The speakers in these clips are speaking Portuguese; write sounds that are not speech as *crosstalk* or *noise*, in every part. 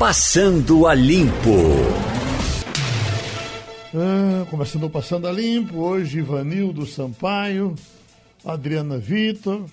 Passando a Limpo. Ah, começando o Passando a Limpo, hoje Ivanildo Sampaio, Adriana Vitor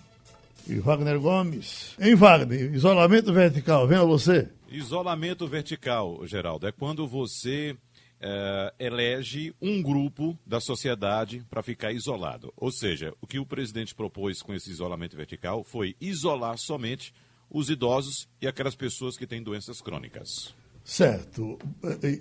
e Wagner Gomes. Em Wagner, isolamento vertical, venha você. Isolamento vertical, Geraldo, é quando você é, elege um grupo da sociedade para ficar isolado. Ou seja, o que o presidente propôs com esse isolamento vertical foi isolar somente os idosos e aquelas pessoas que têm doenças crônicas. Certo.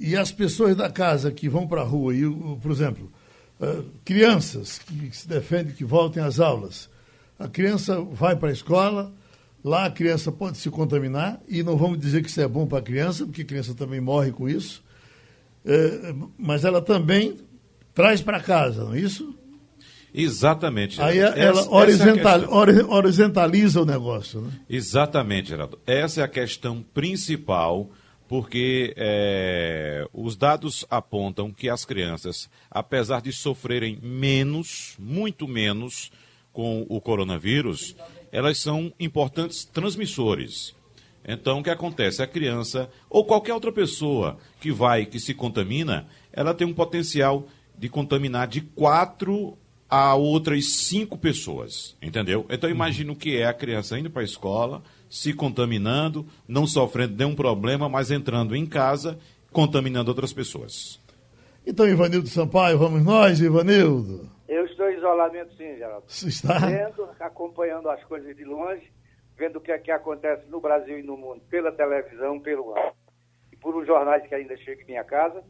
E as pessoas da casa que vão para a rua, e, por exemplo, eh, crianças que se defendem que voltem às aulas. A criança vai para a escola, lá a criança pode se contaminar, e não vamos dizer que isso é bom para a criança, porque a criança também morre com isso, eh, mas ela também traz para casa, não é isso? Exatamente. Aí ela essa, horizontal, essa é horizontaliza o negócio. Né? Exatamente, Geraldo. Essa é a questão principal, porque é, os dados apontam que as crianças, apesar de sofrerem menos, muito menos, com o coronavírus, elas são importantes transmissores. Então, o que acontece? A criança ou qualquer outra pessoa que vai, que se contamina, ela tem um potencial de contaminar de 4 a outras cinco pessoas, entendeu? Então imagina o que é a criança indo para a escola, se contaminando, não sofrendo nenhum problema, mas entrando em casa, contaminando outras pessoas. Então, Ivanildo Sampaio, vamos nós, Ivanildo? Eu estou em isolamento sim, Geraldo. Você está? Vendo, acompanhando as coisas de longe, vendo o que, é que acontece no Brasil e no mundo, pela televisão, pelo rádio, e por os jornais que ainda chegam em minha casa,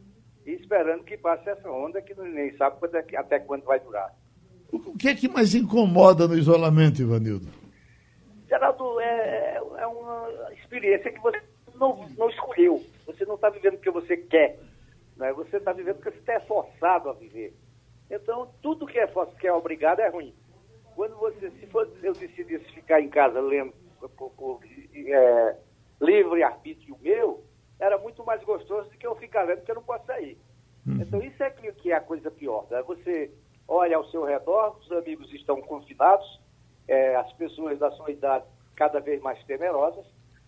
e esperando que passe essa onda que nem sabe é até quando vai durar. O que é que mais incomoda no isolamento, Ivanildo? Geraldo, é, é uma experiência que você não, não escolheu. Você não está vivendo o que você quer. Né? Você está vivendo o que você é forçado a viver. Então, tudo que é, que é obrigado é ruim. Quando você, se for, eu decidisse ficar em casa lendo por, por é, livre arbítrio meu, era muito mais gostoso do que eu ficar lendo porque eu não posso sair. Uhum. Então, isso é que, que é a coisa pior. Né? Você olha ao seu redor, os amigos estão confinados, é, as pessoas da sua idade cada vez mais temerosas.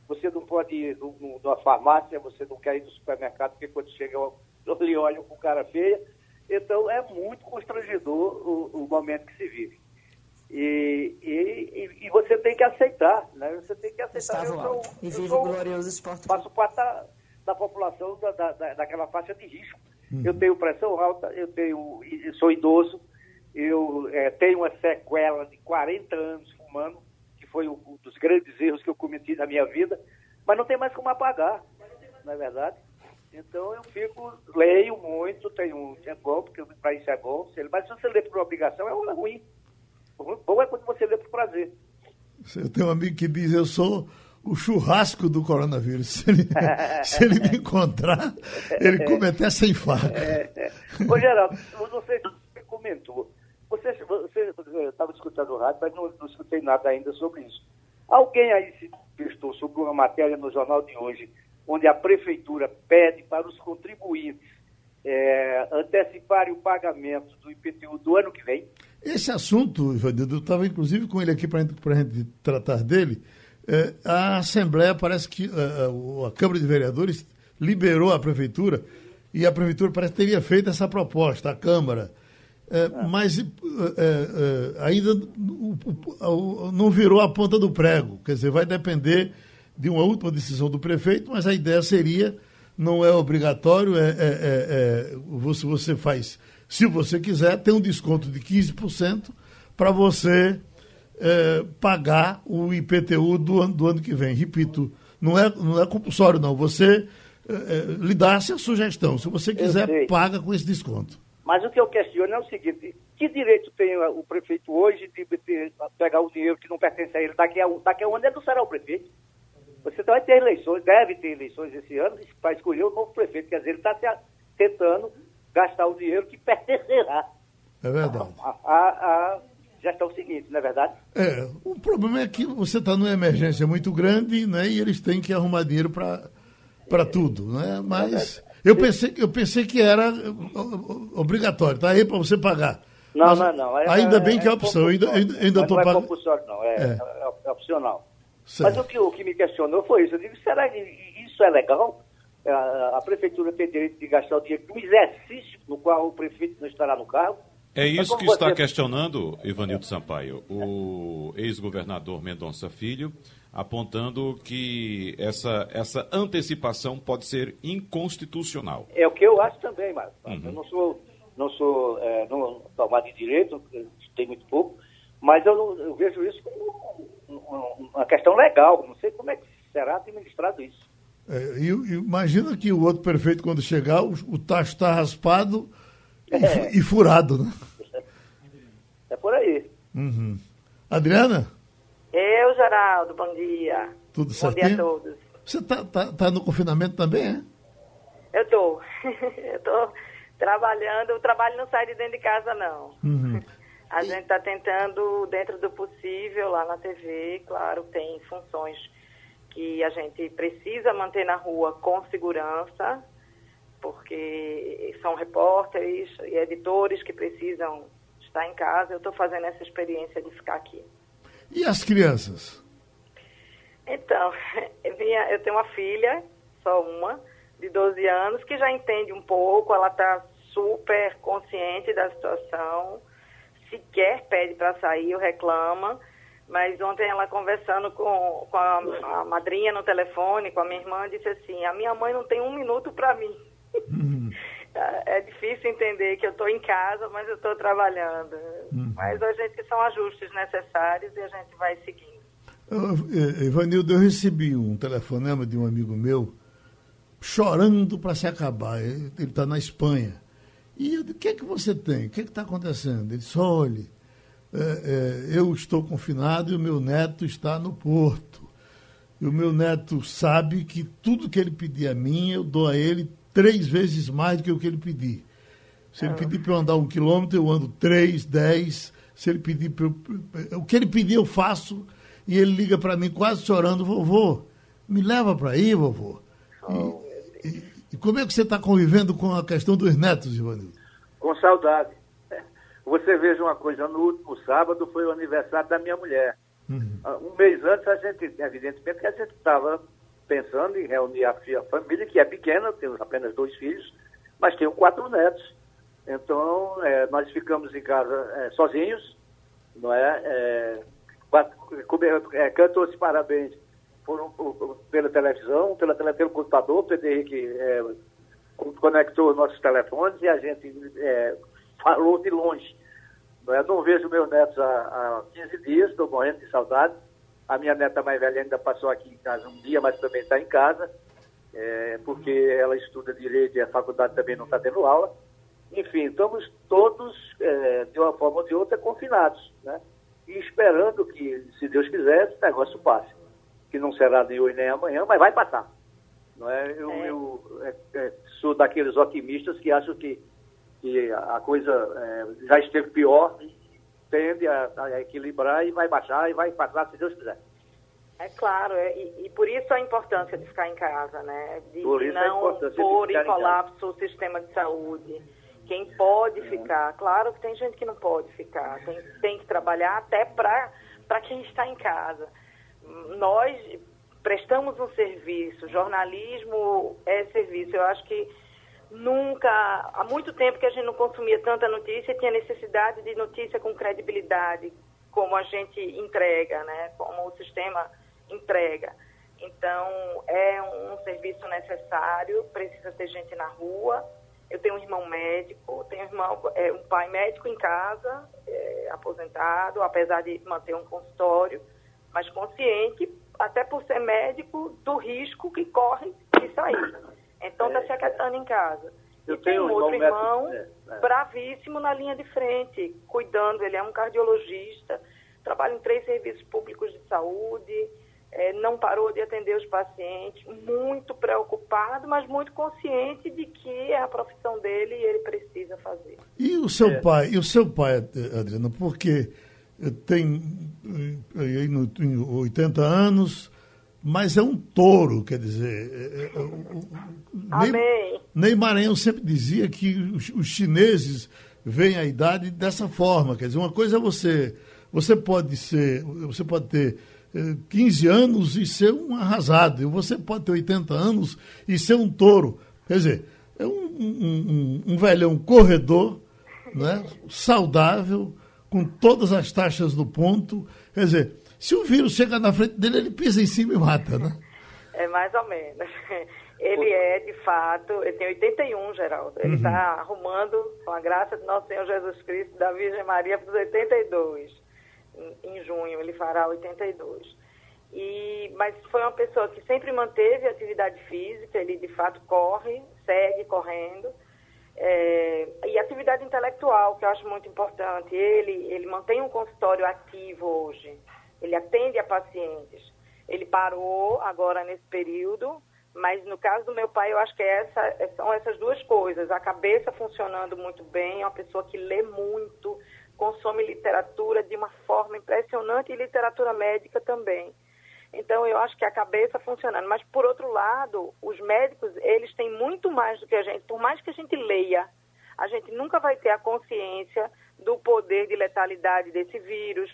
Você não pode ir numa farmácia, você não quer ir no supermercado, porque quando chega *laughs* lhe olham com cara feia. Então é muito constrangedor o, o momento que se vive. E, e, e, você tem que aceitar, né? Você tem que aceitar. eu sou, e vive sou, glorioso esporte. Faço parte da, da população da, da, daquela faixa de risco. Uhum. Eu tenho pressão alta, eu tenho, sou idoso, eu é, tenho uma sequela de 40 anos fumando, que foi um dos grandes erros que eu cometi na minha vida, mas não tem mais como apagar, não é verdade? Então eu fico, leio muito, tenho é bom, porque para isso é bom, mas se você lê por obrigação é ruim. Bom é quando você lê por prazer. Eu tenho um amigo que diz, eu sou o churrasco do coronavírus. *laughs* Se ele, se ele me encontrar, ele come até sem faca. *laughs* Ô, Geraldo, você comentou, você estava escutando o rádio, mas não, não escutei nada ainda sobre isso. Alguém aí se testou sobre uma matéria no jornal de hoje, onde a prefeitura pede para os contribuintes é, anteciparem o pagamento do IPTU do ano que vem? Esse assunto, Ivanildo, eu estava inclusive com ele aqui para a gente tratar dele. É, a Assembleia parece que a, a Câmara de Vereadores liberou a prefeitura e a prefeitura parece que teria feito essa proposta, a Câmara. É, mas é, é, ainda não virou a ponta do prego. Quer dizer, vai depender de uma última decisão do prefeito, mas a ideia seria, não é obrigatório, é, é, é você, você faz, se você quiser, tem um desconto de 15% para você pagar o IPTU do ano, do ano que vem. Repito, não é, não é compulsório, não. Você lhe dá essa sugestão. Se você quiser, paga com esse desconto. Mas o que eu questiono é o seguinte: que direito tem o prefeito hoje de, pegar o dinheiro que não pertence a ele? Daqui a, daqui a um ano ele não será o prefeito. Você vai ter eleições, deve ter eleições esse ano para escolher o novo prefeito. Quer dizer, ele está tentando gastar o dinheiro que pertencerá. É verdade. A, a, a gestão seguinte, não é verdade? É. O problema é que você está numa emergência muito grande né, e eles têm que arrumar dinheiro para tudo. Né? Mas. Eu pensei, eu pensei que era obrigatório, tá aí para você pagar. Não, Mas, não, não. É, ainda bem que é, é opção, ainda, ainda, ainda tô não é compulsório, não, é, é. é, opcional. Mas o que, o que me questionou foi isso. Eu digo, será que isso é legal? A, a prefeitura tem direito de gastar o dinheiro no exercício no qual o prefeito não estará no cargo? É isso que está questionando, Ivanildo Sampaio, o ex-governador Mendonça Filho, apontando que essa, essa antecipação pode ser inconstitucional. É o que eu acho também, Marcos. Uhum. Eu não sou, não sou é, não, formado em direito, tem muito pouco, mas eu, eu, vejo isso como uma questão legal. Não sei como é que será administrado isso. É, e, imagina que o outro prefeito, quando chegar, o, o tacho está raspado é. e, furado, né? Uhum. Adriana? Eu, Geraldo, bom dia. Tudo certo? Bom dia a todos. Você está tá, tá no confinamento também, é? Eu estou. *laughs* eu estou trabalhando. O trabalho não sai de dentro de casa, não. Uhum. *laughs* A gente está tentando, dentro do possível, lá na TV, claro, tem funções que a gente precisa manter na rua com segurança, porque são repórteres e editores que precisam estar em casa. Eu estou fazendo essa experiência de ficar aqui. E as crianças? Então, *laughs* eu tenho uma filha, só uma, de 12 anos, que já entende um pouco, ela está super consciente da situação, sequer pede para sair ou reclama. Mas ontem ela conversando com, com a, a, madrinha no telefone, com a minha irmã, disse assim, a minha mãe não tem um minuto para mim. Uhum. *laughs* é difícil entender que eu estou em casa, mas eu estou trabalhando. Uhum. Mas a gente são ajustes necessários e a gente vai seguindo. Uh, Ivanildo, eu recebi um telefonema de um amigo meu chorando para se acabar. Ele está na Espanha. E eu o que é que você tem? O que é está acontecendo? Ele disse, olha, é, é, eu estou confinado e o meu neto está no porto. E o meu neto sabe que tudo que ele pedir a mim, eu dou a ele três vezes mais do que o que ele pedir. Se ele ah. pedir para eu andar um quilômetro, eu ando três, dez. Se ele pedir para eu, o que ele pedir, eu faço. E ele liga para mim quase chorando, vovô, me leva para aí, vovô. Oh. E, e como é que você está convivendo com a questão dos netos, Ivanildo? Com saudade. *laughs* Você veja uma coisa, no último sábado foi o aniversário da minha mulher. Uhum. Ah, um mês antes, a gente, evidentemente, que a gente estava pensando em reunir a, família, que é pequena, temos apenas dois filhos, mas tenho quatro netos. Então, é, nós ficamos em casa é, sozinhos, não é? é, é Cantou-se parabéns por, por, pela televisão, pela, pelo computador, o Pedro Henrique é, conectou nossos telefones e a gente é, falou de longe. Não, é? não vejo meus netos há, há 15 dias, estou morrendo de saudade. A minha neta mais velha ainda passou aqui em casa um dia, mas também está em casa, é, porque ela estuda direito e a faculdade também não está tendo aula. Enfim, estamos todos, é, de uma forma ou de outra, confinados, né? E esperando que, se Deus quiser, esse negócio passe. Que não será nem hoje nem amanhã, mas vai passar. Não é? Eu, é. eu é, é, sou daqueles otimistas que acham que, que a coisa é, já esteve pior e tende a, a, equilibrar e vai baixar e vai passar, se Deus quiser. É claro, é, e, e, por isso a importância de ficar em casa, né? De, de não pôr em colapso o sistema de saúde. Quem pode ficar, claro que tem gente que não pode ficar, tem, tem que trabalhar até para quem está em casa. Nós prestamos um serviço, jornalismo é serviço. Eu acho que nunca, há muito tempo que a gente não consumia tanta notícia, tinha necessidade de notícia com credibilidade, como a gente entrega, né? Como o sistema entrega. Então, é um, serviço necessário, precisa ter gente na rua. Eu tenho um irmão médico, tenho um, irmão, é, um pai médico em casa, é, aposentado, apesar de manter um consultório, mas consciente, até por ser médico, do risco que corre de sair. Então, está é, se aquietando em casa. Eu e tenho um outro irmão, irmão é, é. bravíssimo na linha de frente, cuidando. Ele é um cardiologista, trabalha em três serviços públicos de saúde, é, não parou de atender os pacientes, muito preocupado, mas muito consciente de que é a profissão dele e ele precisa fazer. E o seu é. pai, e o seu pai, Adriana, porque tem eh, aí 80 anos, mas é um touro, quer dizer. É, é, Amém. Ney, Maranhão sempre dizia que os, os chineses veem a idade dessa forma, quer dizer, uma coisa é você, você pode ser, você pode ter 15 anos e ser um arrasado. E você pode ter 80 anos e ser um touro. Quer dizer, é um, um, um, um velhão corredor, né? saudável, com todas as taxas do ponto. Quer dizer, se o vírus chega na frente dele, ele pisa em cima e mata, né? É mais ou menos. *laughs* Ele é, de fato, ele tem 81, Geraldo. Ele está uhum. arrumando, com a graça de nosso Senhor Jesus Cristo, da Virgem Maria, para os 82. Em, em junho, ele fará 82. E, mas foi uma pessoa que sempre manteve atividade física, ele de fato corre, segue correndo. É, e atividade intelectual, que eu acho muito importante. Ele, ele mantém um consultório ativo hoje, ele atende a pacientes. Ele parou agora nesse período, mas no caso do meu pai, eu acho que é essa, são essas duas coisas. A cabeça funcionando muito bem, é uma pessoa que lê muito, consome literatura de uma forma impressionante e literatura médica também. Então, eu acho que a cabeça funcionando. Mas, por outro lado, os médicos, eles têm muito mais do que a gente. Por mais que a gente leia, a gente nunca vai ter a consciência do poder de letalidade desse vírus,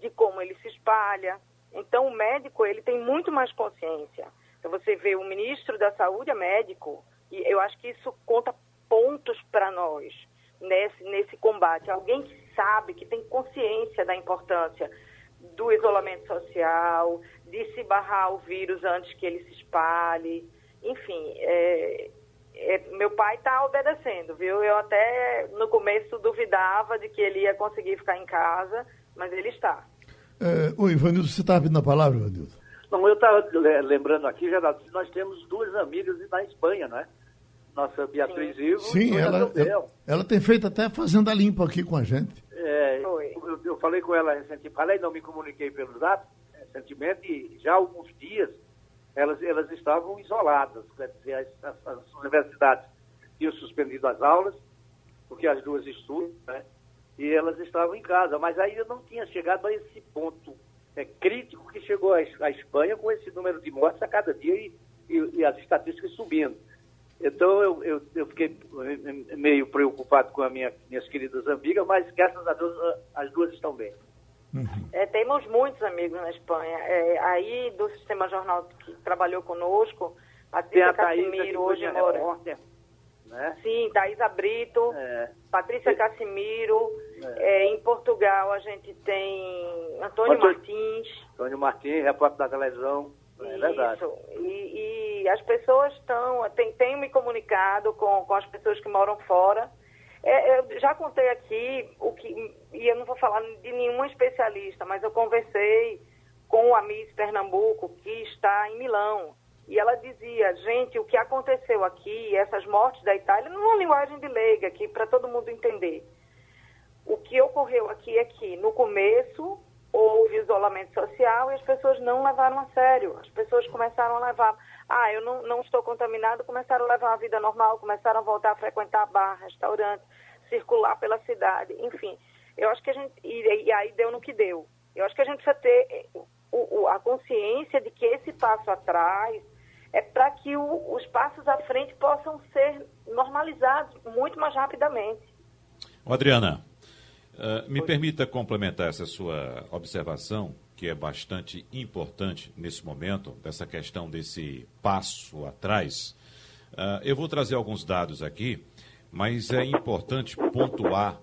de como ele se espalha. Então, o médico, ele tem muito mais consciência. Então, você vê o ministro da Saúde é médico, e eu acho que isso conta pontos para nós nesse, nesse combate. Alguém que sabe, que tem consciência da importância do isolamento social, de se barrar o vírus antes que ele se espalhe. Enfim, é, é, meu pai está obedecendo, viu? Eu até no começo duvidava de que ele ia conseguir ficar em casa, mas ele está. É, oi, Ivanildo, você estava pedindo a palavra, Ivanildo? Não, eu estava lembrando aqui, Geraldo, que nós temos duas amigas na Espanha, não é? Nossa Beatriz Sim. Ivo Sim, ela, ela, ela, tem feito até Fazenda Limpa aqui com a gente. É, eu, eu, falei com ela recentemente, falei, não me comuniquei pelo zap recentemente, e já há alguns dias elas, elas estavam isoladas, quer dizer, as, as, as universidades tinham suspendido as aulas, porque as duas estudam, né? E elas estavam em casa, mas ainda não tinha chegado a esse ponto é, crítico que chegou à Espanha com esse número de mortes a cada dia e, e, e as estatísticas subindo. Então eu, eu, eu, fiquei meio preocupado com as minha, minhas queridas amigas, mas graças a Deus as duas estão bem. Uhum. É, temos muitos amigos na Espanha. É, aí do Sistema Jornal que trabalhou conosco, Patrícia Casimiro hoje mora. Né? Sim, Thaisa Brito, é. Patrícia Casimiro. É. é. em Portugal a gente tem Antônio Antônio Martins. Antônio Martins, repórter da televisão. É verdade. E, e as pessoas estão, tem, tenho me comunicado com, com as pessoas que moram fora. É, eu já contei aqui o que, e eu não vou falar de nenhuma especialista, mas eu conversei com a Miss Pernambuco, que está em Milão. E ela dizia, gente, o que aconteceu aqui, essas mortes da Itália, numa linguagem de leiga aqui, para todo mundo entender. O que ocorreu aqui é que, no começo, houve isolamento social e as pessoas não levaram a sério. As pessoas começaram a levar, ah, eu não, não estou contaminado, começaram a levar uma vida normal, começaram a voltar a frequentar bar, restaurante, circular pela cidade, enfim. Eu acho que a gente, e, e aí deu no que deu. Eu acho que a gente precisa ter o, o, a consciência de que esse passo atrás é para que o, os passos à frente possam ser normalizados muito mais rapidamente. Adriana, uh, me permita complementar essa sua observação, que é bastante importante nesse momento, dessa questão desse passo atrás. Uh, eu vou trazer alguns dados aqui, mas é importante pontuar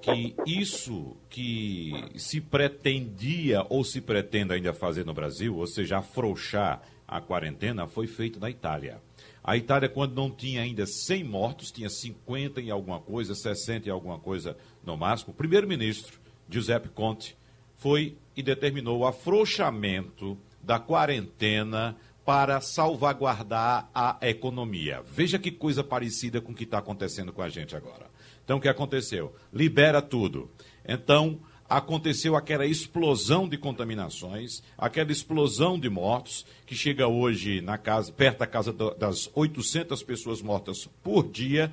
que isso que se pretendia ou se pretende ainda fazer no Brasil, ou seja, afrouxar a quarentena foi feito na Itália. A Itália, quando não tinha ainda 100 mortos, tinha 50 em alguma coisa, 60 em alguma coisa no máximo. O primeiro-ministro, Giuseppe Conte, foi e determinou o afrouxamento da quarentena para salvaguardar a economia. Veja que coisa parecida com o que está acontecendo com a gente agora. Então, o que aconteceu? Libera tudo. Então, aconteceu aquela explosão de contaminações, aquela explosão de mortos, que chega hoje na casa, perto da casa das 800 pessoas mortas por dia,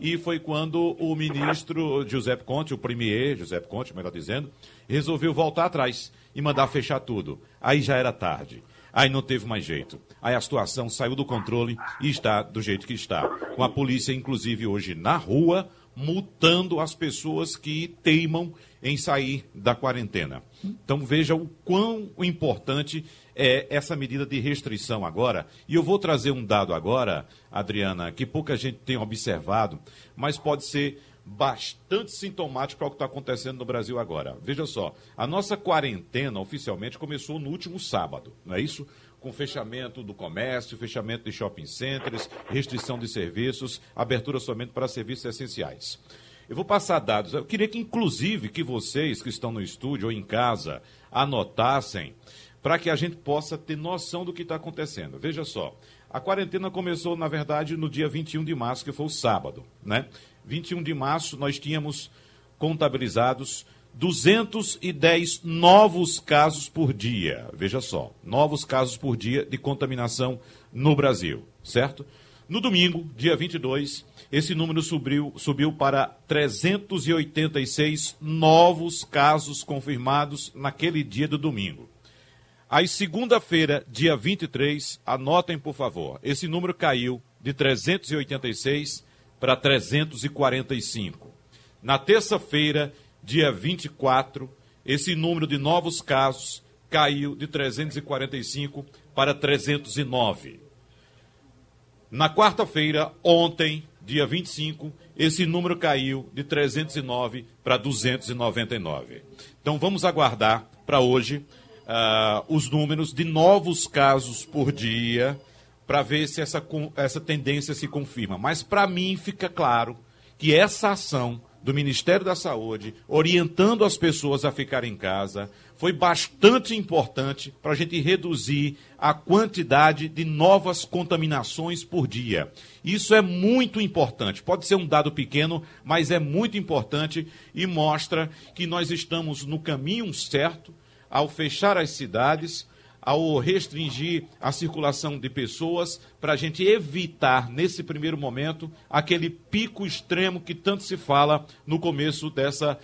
e foi quando o ministro Giuseppe Conte, o premier Giuseppe Conte, melhor dizendo, resolveu voltar atrás e mandar fechar tudo. Aí já era tarde. Aí não teve mais jeito. Aí a situação saiu do controle e está do jeito que está. Com a polícia, inclusive, hoje na rua, multando as pessoas que teimam em sair da quarentena. Então veja o quão importante é essa medida de restrição agora. E eu vou trazer um dado agora, Adriana, que pouca gente tem observado, mas pode ser bastante sintomático para o que está acontecendo no Brasil agora. Veja só, a nossa quarentena oficialmente começou no último sábado, não é isso? Com fechamento do comércio, fechamento de shopping centers, restrição de serviços, abertura somente para serviços essenciais. Eu vou passar dados. Eu queria que, inclusive, que vocês que estão no estúdio ou em casa anotassem para que a gente possa ter noção do que está acontecendo. Veja só, a quarentena começou, na verdade, no dia 21 de março, que foi o sábado, né? 21 de março, nós tínhamos contabilizados 210 novos casos por dia. Veja só, novos casos por dia de contaminação no Brasil, certo? No domingo, dia 22, esse número subiu, subiu para 386 novos casos confirmados naquele dia do domingo. Aí, segunda-feira, dia 23, anotem, por favor, esse número caiu de 386 para 345. Na terça-feira, dia 24, esse número de novos casos caiu de 345 para 309. Na quarta-feira, ontem, dia 25, esse número caiu de 309 para 299. Então vamos aguardar para hoje uh, os números de novos casos por dia para ver se essa, essa tendência se confirma. Mas para mim fica claro que essa ação do Ministério da Saúde, orientando as pessoas a ficarem em casa, foi bastante importante para a gente reduzir a quantidade de novas contaminações por dia. Isso é muito importante. Pode ser um dado pequeno, mas é muito importante e mostra que nós estamos no caminho certo ao fechar as cidades ao restringir a circulação de pessoas, para a gente evitar, nesse primeiro momento, aquele pico extremo que tanto se fala no começo dessa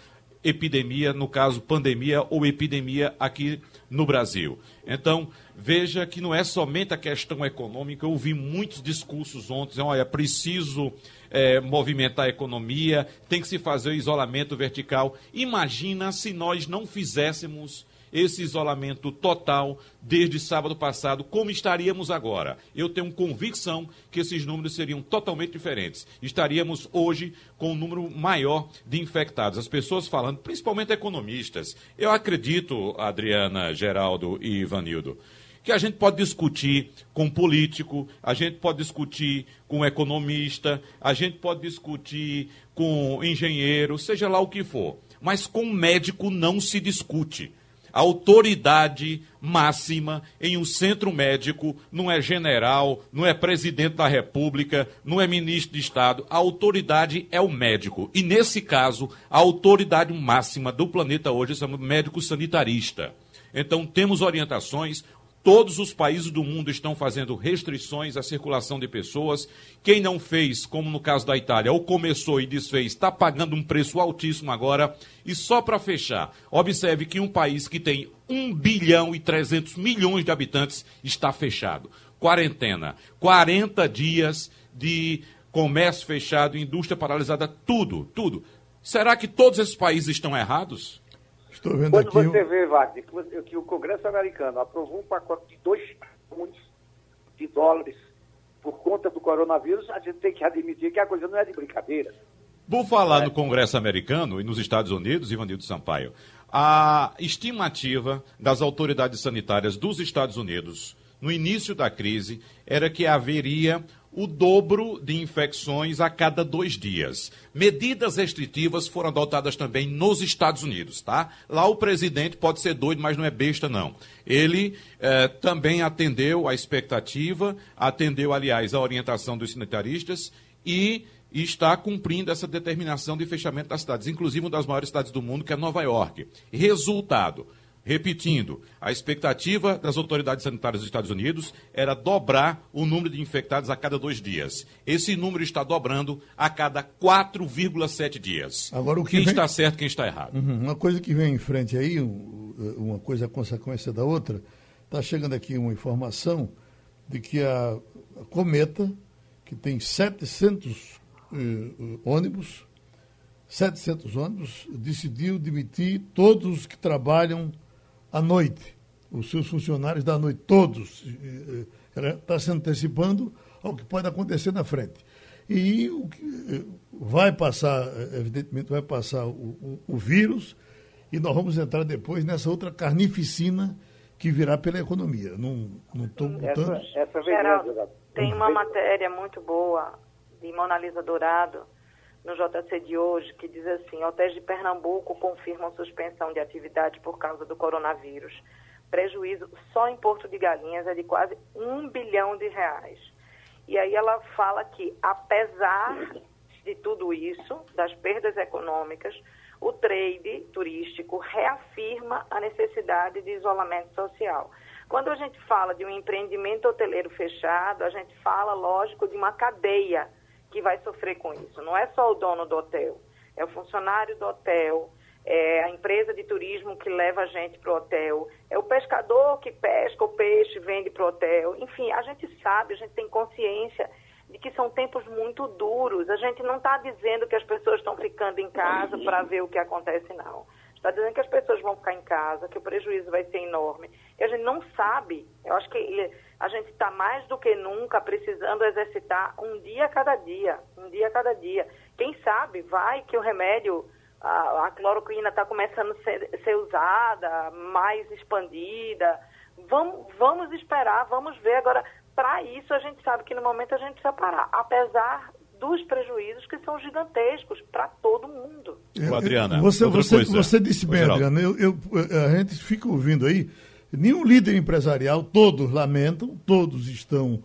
epidemia, no caso pandemia ou epidemia aqui no Brasil. Então, veja que não é somente a questão econômica, eu ouvi muitos discursos ontem, olha, preciso é, movimentar a economia, tem que se fazer o isolamento vertical. Imagina se nós não fizéssemos esse isolamento total desde sábado passado, como estaríamos agora? Eu tenho convicção que esses números seriam totalmente diferentes. Estaríamos hoje com um número maior de infectados. As pessoas falando, principalmente economistas. Eu acredito, Adriana, Geraldo e Ivanildo, que a gente pode discutir com político, a gente pode discutir com economista, a gente pode discutir com engenheiro, seja lá o que for. Mas com médico não se discute. Autoridade máxima em um centro médico não é general, não é presidente da República, não é ministro de Estado. A autoridade é o médico. E nesse caso, a autoridade máxima do planeta hoje é o médico sanitarista. Então, temos orientações, Todos os países do mundo estão fazendo restrições à circulação de pessoas. Quem não fez, como no caso da Itália, ou começou e desfez, está pagando um preço altíssimo agora. E só para fechar, observe que um país que tem 1 bilhão e 300 milhões de habitantes está fechado. Quarentena. 40 dias de comércio fechado, indústria paralisada, tudo, tudo. Será que todos esses países estão errados? Estou vendo Quando aqui você vê, Wagner, que, que o Congresso americano aprovou um pacote de 2 bilhões de dólares por conta do coronavírus, a gente tem que admitir que a coisa não é de brincadeira. Vou falar é. no Congresso americano e nos Estados Unidos, Ivanildo Sampaio. A estimativa das autoridades sanitárias dos Estados Unidos no início da crise era que haveria o dobro de infecções a cada dois dias. Medidas restritivas foram adotadas também nos Estados Unidos, tá? Lá o presidente pode ser doido, mas não é besta, não. Ele eh, também atendeu a expectativa, atendeu, aliás, a orientação dos sanitaristas e está cumprindo essa determinação de fechamento das cidades, inclusive uma das maiores cidades do mundo, que é Nova York. Resultado. Repetindo, a expectativa das autoridades sanitárias dos Estados Unidos era dobrar o número de infectados a cada dois dias. Esse número está dobrando a cada 4,7 dias. Agora, o que quem vem... está certo, quem está errado. Uhum. Uma coisa que vem em frente aí, uma coisa consequência da outra, está chegando aqui uma informação de que a, Cometa, que tem 700 uh, ônibus, 700 ônibus, decidiu demitir todos os que trabalham à noite, os seus funcionários da noite, todos. Está se antecipando ao que pode acontecer na frente. E o que vai passar, evidentemente, vai passar o, o, o vírus e nós vamos entrar depois nessa outra carnificina que virá pela economia. Não estou botando... Essa, essa Geraldo, tem uma matéria muito boa de Mona Lisa Dourado no JC de hoje que diz assim, hotéis de Pernambuco confirmam suspensão de atividade por causa do coronavírus. Prejuízo só em Porto de Galinhas é de quase um bilhão de reais. E aí ela fala que, apesar de tudo isso, das perdas econômicas, o trade turístico reafirma a necessidade de isolamento social. Quando a gente fala de um empreendimento hoteleiro fechado, a gente fala, lógico, de uma cadeia que vai sofrer com isso. Não é só o dono do hotel, é o funcionário do hotel, é a empresa de turismo que leva a gente para o hotel, é o pescador que pesca o peixe e vende para o hotel. Enfim, a gente sabe, a gente tem consciência de que são tempos muito duros. A gente não está dizendo que as pessoas estão ficando em casa para ver o que acontece, não. Está dizendo que as pessoas vão ficar em casa, que o prejuízo vai ser enorme. E a gente não sabe. Eu acho que a gente está mais do que nunca precisando exercitar um dia a cada dia. Um dia a cada dia. Quem sabe vai que o remédio, a, a cloroquina está começando a ser, ser usada, mais expandida. Vamos, vamos esperar, vamos ver. Agora, para isso, a gente sabe que no momento a gente precisa parar, apesar dos prejuízos que são gigantescos para todo mundo. É, Adriana, você, você, você disse bem, Adriana, eu, eu, a gente fica ouvindo aí, nenhum líder empresarial, todos lamentam, todos estão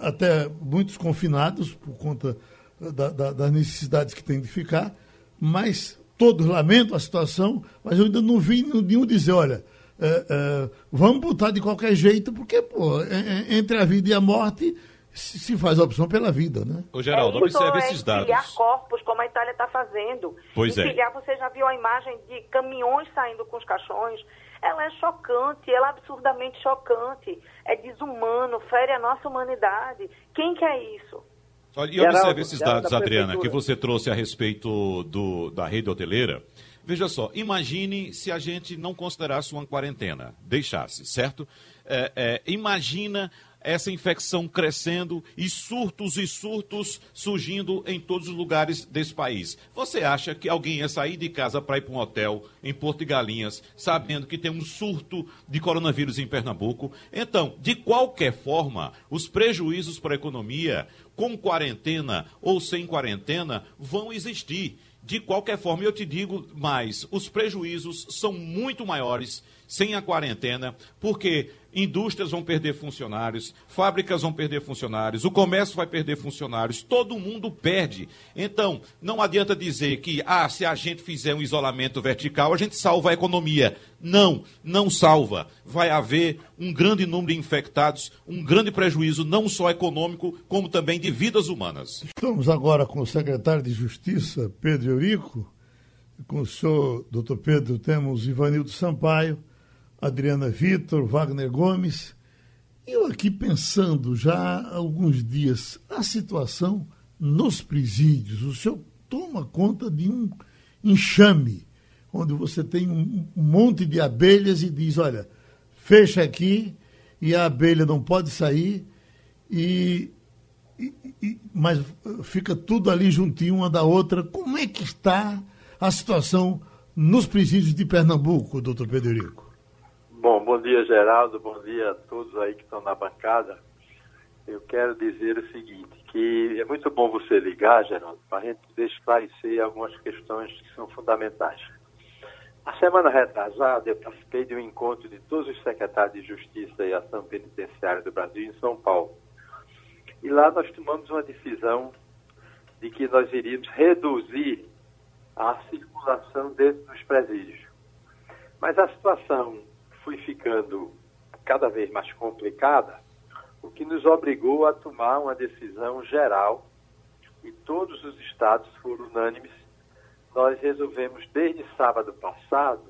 até muitos confinados por conta da, da, das necessidades que têm de ficar, mas todos lamentam a situação, mas eu ainda não vi nenhum dizer, olha, é, é, vamos botar de qualquer jeito, porque, pô, é, é entre a vida e a morte se faz a opção pela vida, né? Ô, Geraldo, é observe esses dados. Empilhar corpos, como a Itália está fazendo. Pois empilhar, é. você já viu a imagem de caminhões saindo com os caixões? Ela é chocante, ela é absurdamente chocante. É desumano, fere a nossa humanidade. Quem quer isso? Olha, e observe esses dados, Adriana, que você trouxe a respeito do, da rede hoteleira. Veja só, imagine se a gente não considerasse uma quarentena, deixasse, certo? É, é, imagina essa infecção crescendo e surtos e surtos surgindo em todos os lugares desse país. Você acha que alguém ia sair de casa para ir para um hotel em Porto Galinhas, sabendo que tem um surto de coronavírus em Pernambuco? Então, de qualquer forma, os prejuízos para a economia, com quarentena ou sem quarentena, vão existir. De qualquer forma, eu te digo mais: os prejuízos são muito maiores sem a quarentena, porque indústrias vão perder funcionários, fábricas vão perder funcionários, o comércio vai perder funcionários, todo mundo perde. Então, não adianta dizer que, ah, se a gente fizer um isolamento vertical, a gente salva a economia. Não, não salva. Vai haver um grande número de infectados, um grande prejuízo, não só econômico, como também de vidas humanas. Estamos agora com o secretário de Justiça, Pedro Eurico. Com o senhor, doutor Pedro, temos Ivanildo Sampaio Adriana Vitor, Wagner Gomes. Eu aqui pensando já há alguns dias a situação nos presídios. O senhor toma conta de um enxame, onde você tem um monte de abelhas e diz, olha, fecha aqui e a abelha não pode sair, e, e, e, mas fica tudo ali juntinho uma da outra. Como é que está a situação nos presídios de Pernambuco, doutor Pederico? Bom, bom dia, Geraldo. Bom dia a todos aí que estão na bancada. Eu quero dizer o seguinte, que é muito bom você ligar, Geraldo, para a gente poder esclarecer algumas questões que são fundamentais. A semana retrasada, eu participei de um encontro de todos os secretários de Justiça e Ação Penitenciária do Brasil em São Paulo. E lá nós tomamos uma decisão de que nós iríamos reduzir a circulação dentro dos presídios. Mas a situação foi ficando cada vez mais complicada, o que nos obrigou a tomar uma decisão geral e todos os estados foram unânimes. Nós resolvemos, desde sábado passado,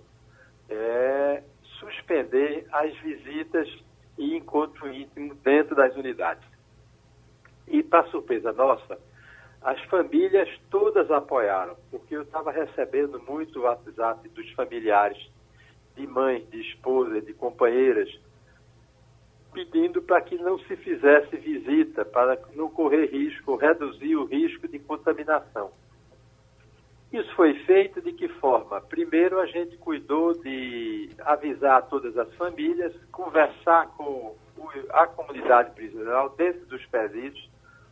é, suspender as visitas e encontro íntimo dentro das unidades. E, para surpresa nossa, as famílias todas apoiaram, porque eu estava recebendo muito WhatsApp dos familiares, de mães, de esposas, de companheiras, pedindo para que não se fizesse visita, para não correr risco, reduzir o risco de contaminação. Isso foi feito de que forma? Primeiro, a gente cuidou de avisar todas as famílias, conversar com a comunidade prisional dentro dos presídios.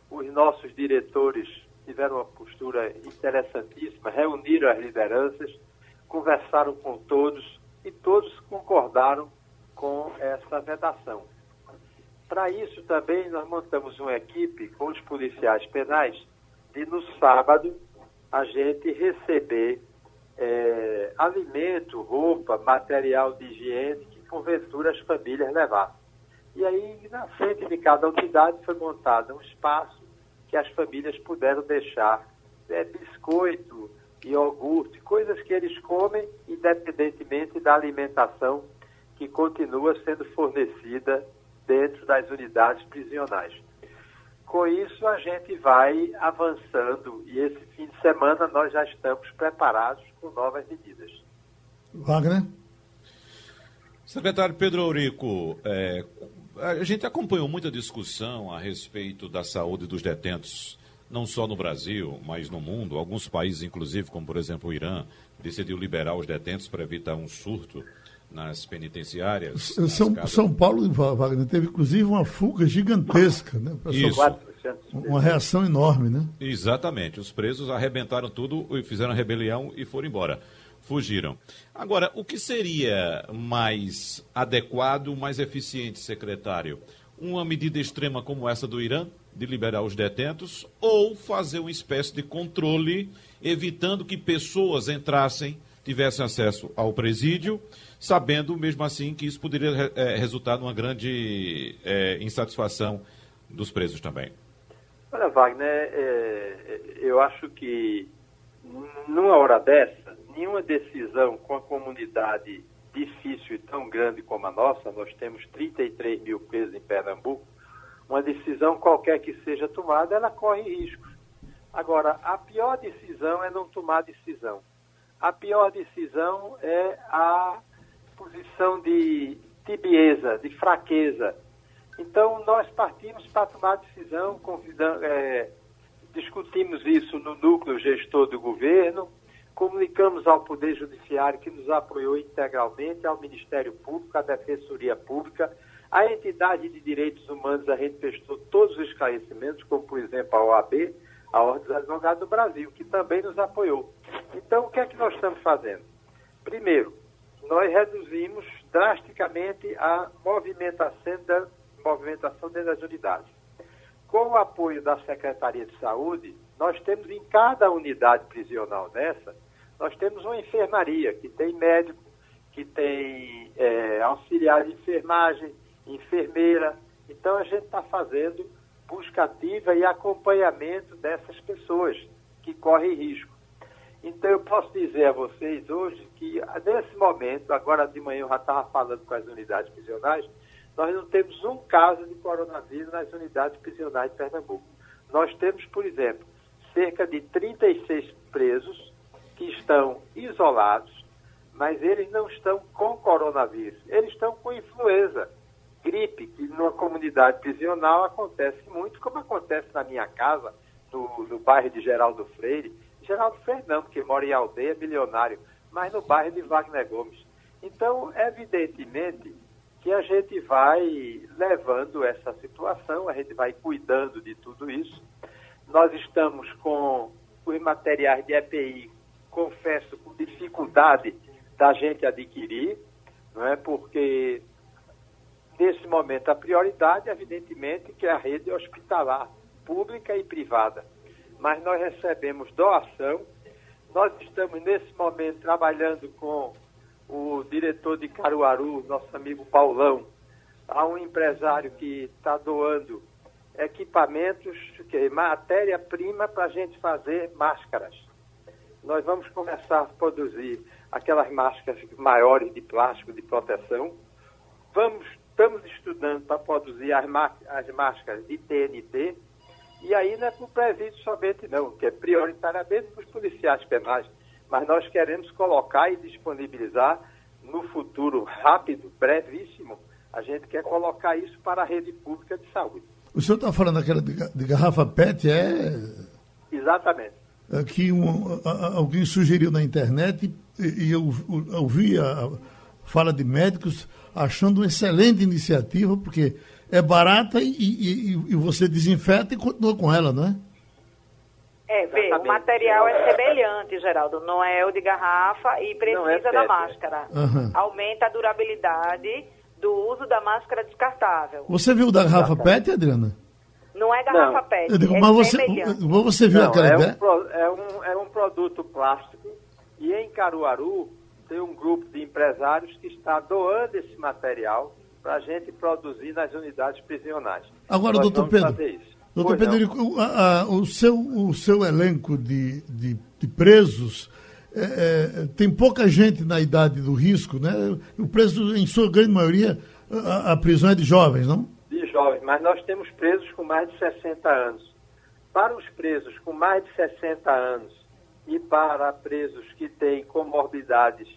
Os nossos diretores tiveram uma postura interessantíssima, reuniram as lideranças, conversaram com todos e todos concordaram com essa vedação. Para isso também nós montamos uma equipe com os policiais penais de no sábado a gente receber é, alimento, roupa, material de higiene que porventura as famílias levassem. E aí, na frente de cada unidade foi montado um espaço que as famílias puderam deixar é, biscoito, iogurte, coisas que eles comem independentemente da alimentação que continua sendo fornecida dentro das unidades prisionais. Com isso, a gente vai avançando e esse fim de semana nós já estamos preparados com novas medidas. Wagner? Secretário Pedro Eurico, é, a gente acompanhou muita discussão a respeito da saúde dos detentos, não só no Brasil, mas no mundo. Alguns países, inclusive, como por exemplo o Irã, decidiu liberar os detentos para evitar um surto nas penitenciárias. São, nas São Paulo, Wagner, teve inclusive uma fuga gigantesca, né? Isso. Uma reação enorme, né? Exatamente. Os presos arrebentaram tudo e fizeram rebelião e foram embora. Fugiram. Agora, o que seria mais adequado, mais eficiente, secretário? Uma medida extrema como essa do Irã, de liberar os detentos, ou fazer uma espécie de controle, evitando que pessoas entrassem, tivessem acesso ao presídio, sabendo mesmo assim que isso poderia é, resultar numa grande é, insatisfação dos presos também. Olha, Wagner, é, eu acho que numa hora dessa, nenhuma decisão com a comunidade difícil e tão grande como a nossa, nós temos 33 mil presos em Pernambuco, uma decisão qualquer que seja tomada, ela corre riscos. Agora, a pior decisão é não tomar decisão. A pior decisão é a posição de tibieza, de fraqueza. Então, nós partimos para tomar decisão, é, discutimos isso no núcleo gestor do governo, comunicamos ao Poder Judiciário, que nos apoiou integralmente, ao Ministério Público, à Defensoria Pública, à entidade de direitos humanos, a gente prestou todos os esclarecimentos, como, por exemplo, a OAB, a Ordem dos Advogados do Brasil, que também nos apoiou. Então, o que é que nós estamos fazendo? Primeiro, nós reduzimos drasticamente a movimentação, da, movimentação dentro das unidades. Com o apoio da Secretaria de Saúde, nós temos em cada unidade prisional dessa, nós temos uma enfermaria que tem médico, que tem é, auxiliar de enfermagem, enfermeira. Então a gente está fazendo busca ativa e acompanhamento dessas pessoas que correm risco. Então, eu posso dizer a vocês hoje que, nesse momento, agora de manhã eu já estava falando com as unidades prisionais, nós não temos um caso de coronavírus nas unidades prisionais de Pernambuco. Nós temos, por exemplo, cerca de 36 presos que estão isolados, mas eles não estão com coronavírus, eles estão com influenza, gripe, que numa comunidade prisional acontece muito, como acontece na minha casa, no, no bairro de Geraldo Freire Geraldo Fernando, que mora em aldeia, milionário, mas no bairro de Wagner Gomes. Então, evidentemente que a gente vai levando essa situação, a gente vai cuidando de tudo isso. Nós estamos com os materiais de EPI, confesso, com dificuldade da gente adquirir, não é? Porque nesse momento a prioridade, evidentemente, que é a rede hospitalar, pública e privada mas nós recebemos doação. Nós estamos nesse momento trabalhando com o diretor de Caruaru, nosso amigo Paulão, a um empresário que está doando equipamentos, matéria-prima para a gente fazer máscaras. Nós vamos começar a produzir aquelas máscaras maiores de plástico de proteção. Vamos, estamos estudando para produzir as, as máscaras de TNT e aí não é para o presídio somente não, que é prioritariamente para os policiais penais, mas nós queremos colocar e disponibilizar no futuro rápido, brevíssimo, a gente quer colocar isso para a rede pública de saúde. O senhor está falando daquela de garrafa PET, é? Exatamente. É que um, alguém sugeriu na internet e, e eu ouvi a fala de médicos achando uma excelente iniciativa, porque é barata e, e, e você desinfeta e continua com ela, não é? É, vê, o material é semelhante, Geraldo, não é o de garrafa e é precisa é da máscara. Uhum. Aumenta a durabilidade do uso da máscara descartável. Você viu da garrafa PET, Adriana? Não é garrafa não. PET, digo, é mas você, você viu não, aquela é ideia? Um, é, um, é um produto plástico e em Caruaru tem um grupo de empresários que está doando esse material para a gente produzir nas unidades prisionais. Agora, Nós doutor Pedro, doutor Pedro, o, a, o, seu, o seu elenco de, de, de presos é, é, tem pouca gente na idade do risco, né? O preso, em sua grande maioria, a, a prisão é de jovens, não? De jovens, mas nós temos presos com mais de 60 anos. Para os presos com mais de 60 anos e para presos que têm comorbidades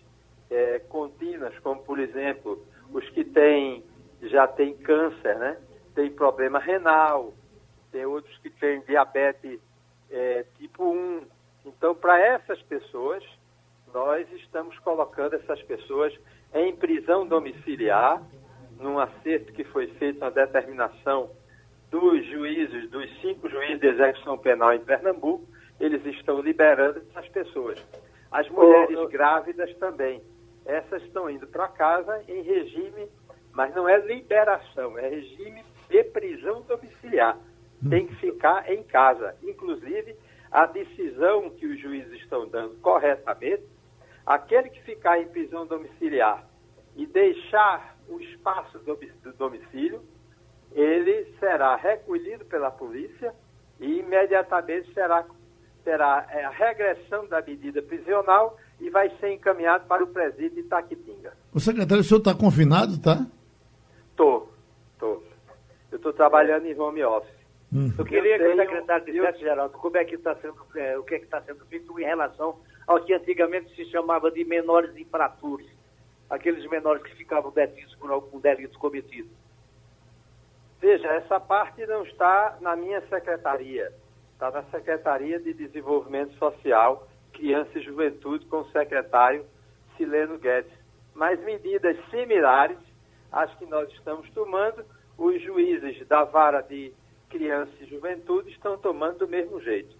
é, contínuas, como por exemplo os que têm, já têm câncer, né? Tem problema renal, tem outros que têm diabetes é, tipo 1. Então, para essas pessoas, nós estamos colocando essas pessoas em prisão domiciliar, num acerto que foi feito uma determinação dos juízes, dos cinco juízes de execução penal em Pernambuco, eles estão liberando essas pessoas. As mulheres oh, grávidas também essas estão indo para casa em regime, mas não é liberação, é regime de prisão domiciliar. Hum. Tem que ficar em casa. Inclusive, a decisão que os juízes estão dando corretamente, aquele que ficar em prisão domiciliar e deixar o espaço do domicílio, ele será recolhido pela polícia e imediatamente será, terá é, a regressão da medida prisional e vai ser encaminhado para o presídio de Itaquitinga. O secretário, o senhor está confinado, tá? Estou, estou. Eu estou trabalhando em home office. Hum. Eu queria eu que tenho, o secretário dissesse, eu... Geraldo, como é que está sendo, é, o que é que está sendo feito em relação ao que antigamente se chamava de menores infratores, aqueles menores que ficavam detidos por algum delito cometido. Veja, essa parte não está na minha secretaria, está na Secretaria de Desenvolvimento Social Criança e Juventude com o secretário Sileno Guedes. Mas medidas similares às que nós estamos tomando, os juízes da vara de criança e juventude estão tomando do mesmo jeito.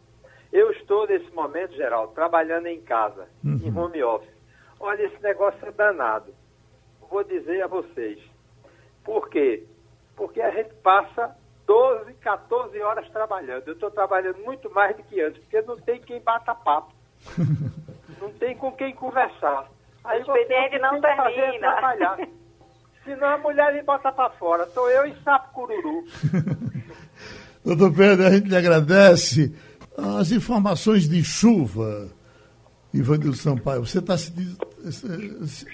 Eu estou, nesse momento, Geraldo, trabalhando em casa, uhum. em home office. Olha, esse negócio é danado. Vou dizer a vocês. Por quê? Porque a gente passa 12, 14 horas trabalhando. Eu estou trabalhando muito mais do que antes, porque não tem quem bata papo. Não tem com quem conversar. Aí o expediente não termina. *laughs* Senão a mulher me bota para fora. Sou eu e sapo cururu. *laughs* Doutor Pedro, a gente lhe agradece as informações de chuva. Ivanildo Sampaio, você está se.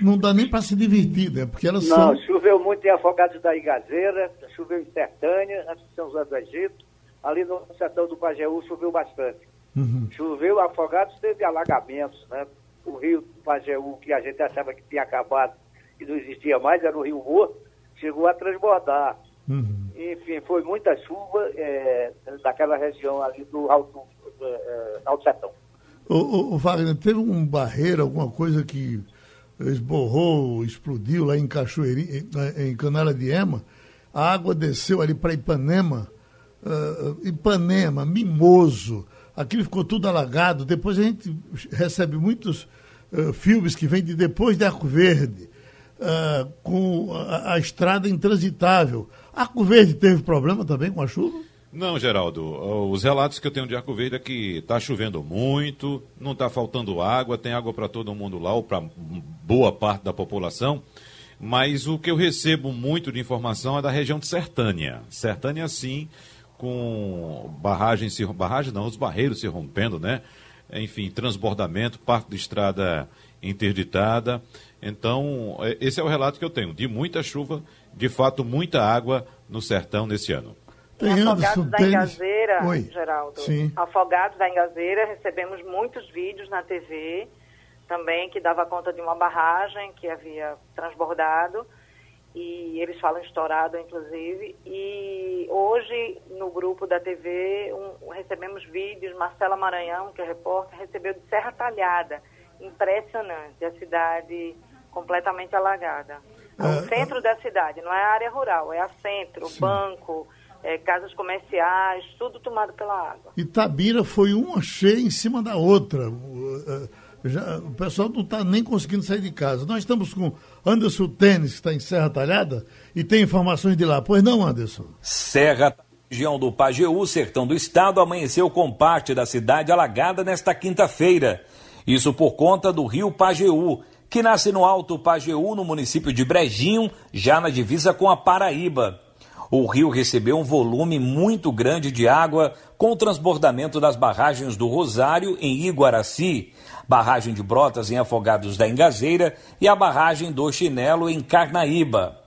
Não dá nem para se divertir, né? Porque elas não, são. Não, choveu muito em Afogados da Igazeira, choveu em Sertânia, na São José do Egito, ali no sertão do Pajeú choveu bastante. Uhum. Choveu, Afogados teve alagamentos, né? O rio Pajeú, que a gente achava que tinha acabado e não existia mais, era o rio Morto, chegou a transbordar. Uhum. Enfim, foi muita chuva é, daquela região ali do Alto, é, Alto Sertão. O, o, Wagner, teve um barreiro, alguma coisa que esborrou, explodiu lá em Cachoeirinha, em Canela de Ema, a água desceu ali para Ipanema, uh, Ipanema, Mimoso, aquilo ficou tudo alagado. Depois a gente recebe muitos uh, filmes que vêm de depois de Arco Verde, uh, com a, a, estrada intransitável. Arco Verde teve problema também com a chuva? Não, Geraldo. Os relatos que eu tenho de Arco Verde é que está chovendo muito, não está faltando água, tem água para todo mundo lá, ou para boa parte da população. Mas o que eu recebo muito de informação é da região de Sertânia. Sertânia, sim, com barragens se barragem não, os barreiros se rompendo, né? Enfim, transbordamento, parte de estrada interditada. Então, é, esse é o relato que eu tenho, de muita chuva, de fato, muita água no sertão nesse ano. Tem Afogados da Engazeira, Oi. Geraldo. Sim. Afogados da Engazeira, recebemos muitos vídeos na TV também que dava conta de uma barragem que havia transbordado e eles falam estourado, inclusive. E hoje, no grupo da TV, um, recebemos vídeos. Marcela Maranhão, que é repórter, recebeu de Serra Talhada. Impressionante, a cidade completamente alagada. É o centro da cidade, não é a área rural, é a centro, Sim. banco, é, casas comerciais, tudo tomado pela água. Itabira foi uma cheia em cima da outra. Já, o pessoal não está nem conseguindo sair de casa. Nós estamos com Anderson Tênis, que está em Serra Talhada, e tem informações de lá. Pois não, Anderson? Serra região do Pajeú, sertão do estado, amanheceu com parte da cidade alagada nesta quinta-feira. Isso por conta do rio Pajeú, que nasce no Alto Pajeú, no município de Brejinho, já na divisa com a Paraíba. O rio recebeu um volume muito grande de água com o transbordamento das barragens do Rosário em Iguaraci, barragem de Brotas em Afogados da Engazeira e a barragem do Chinelo em Carnaíba.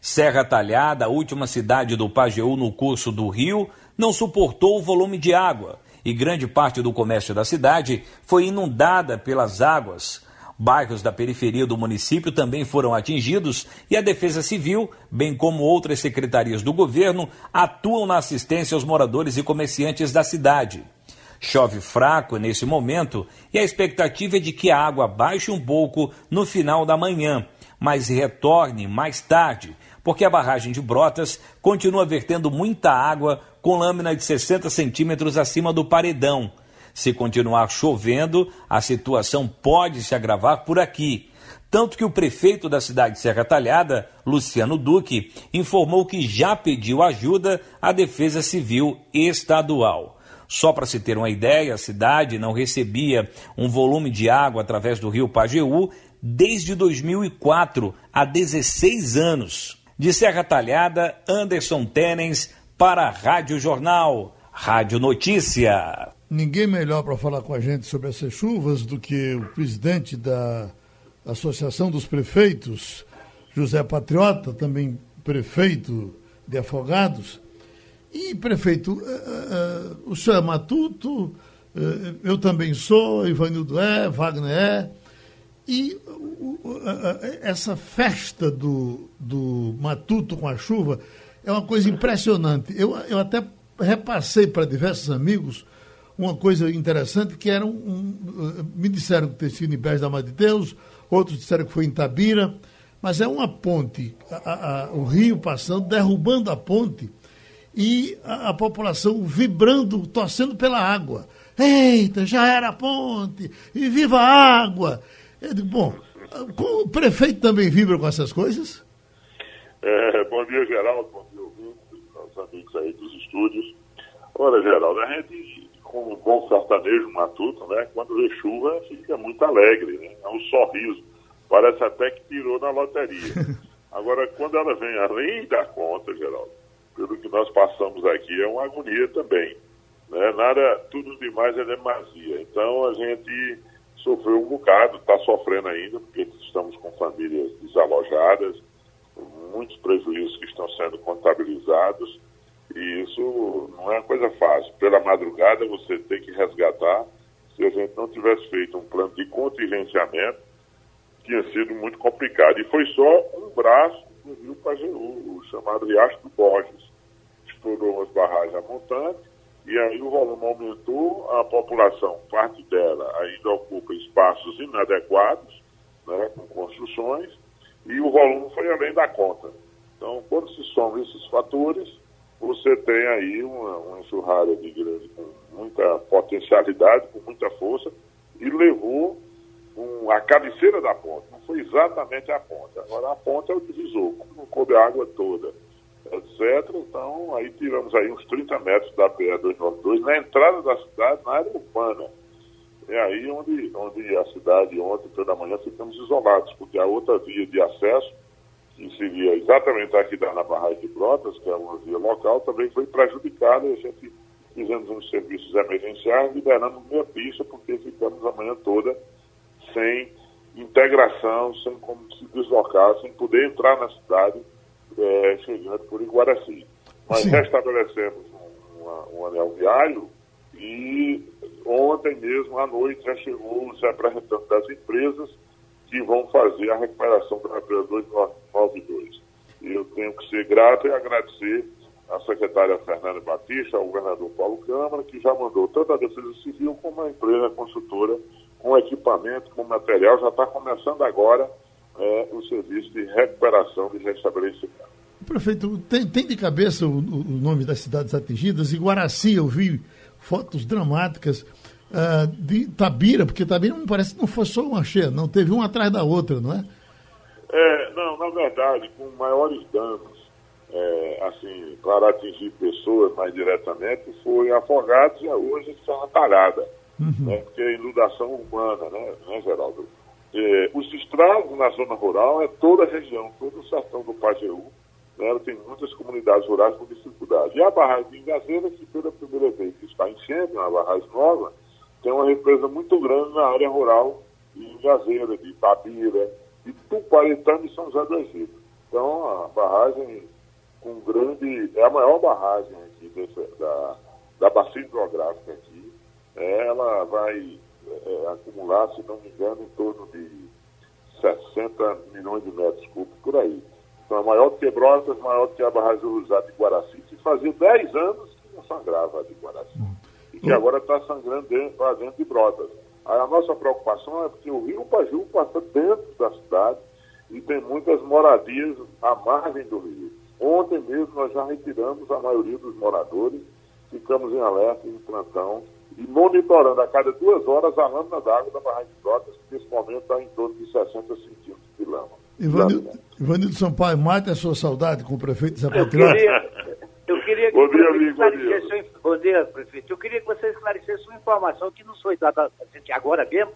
Serra Talhada, a última cidade do Pajeú no curso do rio, não suportou o volume de água e grande parte do comércio da cidade foi inundada pelas águas. Bairros da periferia do município também foram atingidos e a Defesa Civil, bem como outras secretarias do governo, atuam na assistência aos moradores e comerciantes da cidade. Chove fraco nesse momento e a expectativa é de que a água baixe um pouco no final da manhã, mas retorne mais tarde, porque a barragem de Brotas continua vertendo muita água com lâmina de 60 centímetros acima do paredão. Se continuar chovendo, a situação pode se agravar por aqui. Tanto que o prefeito da cidade de Serra Talhada, Luciano Duque, informou que já pediu ajuda à Defesa Civil Estadual. Só para se ter uma ideia, a cidade não recebia um volume de água através do rio Pajeú desde 2004, há 16 anos. De Serra Talhada, Anderson Tenens para a Rádio Jornal, Rádio Notícia. Ninguém melhor para falar com a gente sobre essas chuvas do que o presidente da Associação dos Prefeitos, José Patriota, também prefeito de Afogados, e, prefeito, uh, uh, o senhor é matuto, eu também sou, Ivanildo é, Wagner é. E essa festa do, do matuto com a chuva é uma coisa impressionante. Eu, eu até repassei para diversos amigos uma coisa interessante que era um, um me disseram que tinha sido em Pés da Mãe de Deus, outros disseram que foi em Tabira, mas é uma ponte, a, a, o rio passando, derrubando a ponte e a, a, população vibrando, torcendo pela água. Eita, já era a ponte, e viva a água! Eu digo, bom, o prefeito também vibra com essas coisas? É, bom dia, Geraldo, bom dia, ouvintes, os amigos aí dos estúdios. Olha, Geraldo, a gente, como um bom sertanejo matuto, né, quando vê chuva, fica muito alegre, né? É um sorriso. Parece até que tirou na loteria. *laughs* Agora, quando ela vem além da conta, Geraldo, pelo que nós passamos aqui, é uma agonia também. Né? Nada, tudo demais é demasia. Então a gente sofreu um bocado, está sofrendo ainda, porque estamos com famílias desalojadas, muitos prejuízos que estão sendo contabilizados, e isso não é uma coisa fácil. Pela madrugada você tem que resgatar. Se a gente não tivesse feito um plano de contingenciamento, tinha sido muito complicado. E foi só um braço do rio Pajeú, o chamado Riacho do Borges estourou as barragens montantes e aí o volume aumentou, a população, parte dela ainda ocupa espaços inadequados, né, com construções, e o volume foi além da conta. Então, quando se somam esses fatores, você tem aí uma, uma enxurrada de grande, com muita potencialidade, com muita força, e levou um, a cabeceira da ponta. Não foi exatamente a ponta. Agora, a ponta é o divisor, como não coube a água toda etc. Então, aí tiramos aí uns 30 metros da BR-292 na entrada da cidade, na área urbana. É aí onde, onde a cidade, ontem pela manhã, ficamos isolados, porque a outra via de acesso, que seria exatamente aqui da, na barragem de Brotas, que é uma via local, também foi prejudicada e a gente fizemos uns serviços emergenciais, liberando meia pista, porque ficamos a manhã toda sem integração, sem como se deslocar, sem poder entrar na cidade é, chegando por Iguaraci. Mas Sim. restabelecemos um, um anel viário e ontem mesmo à noite já chegou os representantes das empresas que vão fazer a recuperação da represa 292. E eu tenho que ser grato e agradecer à secretária Fernanda Batista, ao governador Paulo Câmara, que já mandou tanto a Defesa Civil como a empresa construtora com equipamento, com material, já está começando agora é, o serviço de recuperação e restabelecimento. Prefeito, tem, tem de cabeça o, o, nome das cidades atingidas? Em Guaraci eu vi fotos dramáticas uh, de Tabira, porque Tabira não parece que não foi só uma cheia, não, teve uma atrás da outra, não é? É, não, na verdade, com maiores danos, é, assim, para atingir pessoas mais diretamente, foi Afogados e hoje são Talhada, uhum. né, porque é inundação urbana, né, né Geraldo? É, os estragos na zona rural é toda a região, todo o sertão do Pajeú, né, tem muitas comunidades rurais com dificuldade. E a barragem de Engazeira, que pela primeira vez está enchendo, uma barragem nova, tem uma represa muito grande na área rural de Engazeira, de Itabira, de Tuparetama e São José do Egito. Então, a barragem com grande... é a maior barragem aqui da, da bacia hidrográfica aqui. Ela vai é, acumular, se não me engano, em torno de 60 milhões de metros cúbicos por aí. Então, é maior do que Brotas, maior do que a barragem usada de Guaraci, que fazia 10 anos que não sangrava a de Guaraci. E que agora está sangrando dentro, dentro de Brotas. Aí a nossa preocupação é porque o Rio Paju passa dentro da cidade e tem muitas moradias à margem do rio. Ontem mesmo nós já retiramos a maioria dos moradores, ficamos em alerta, em plantão, e monitorando a cada duas horas a lâmina d'água da barragem de Brotas, que nesse momento está em torno de 60 centímetros de lama. Ivanildo Sampaio, mate a sua saudade com o prefeito de Zapatirá. Eu queria que dia, amigo, bom dia. bom dia, prefeito. Eu queria que você esclarecesse uma informação que nos foi dada agora mesmo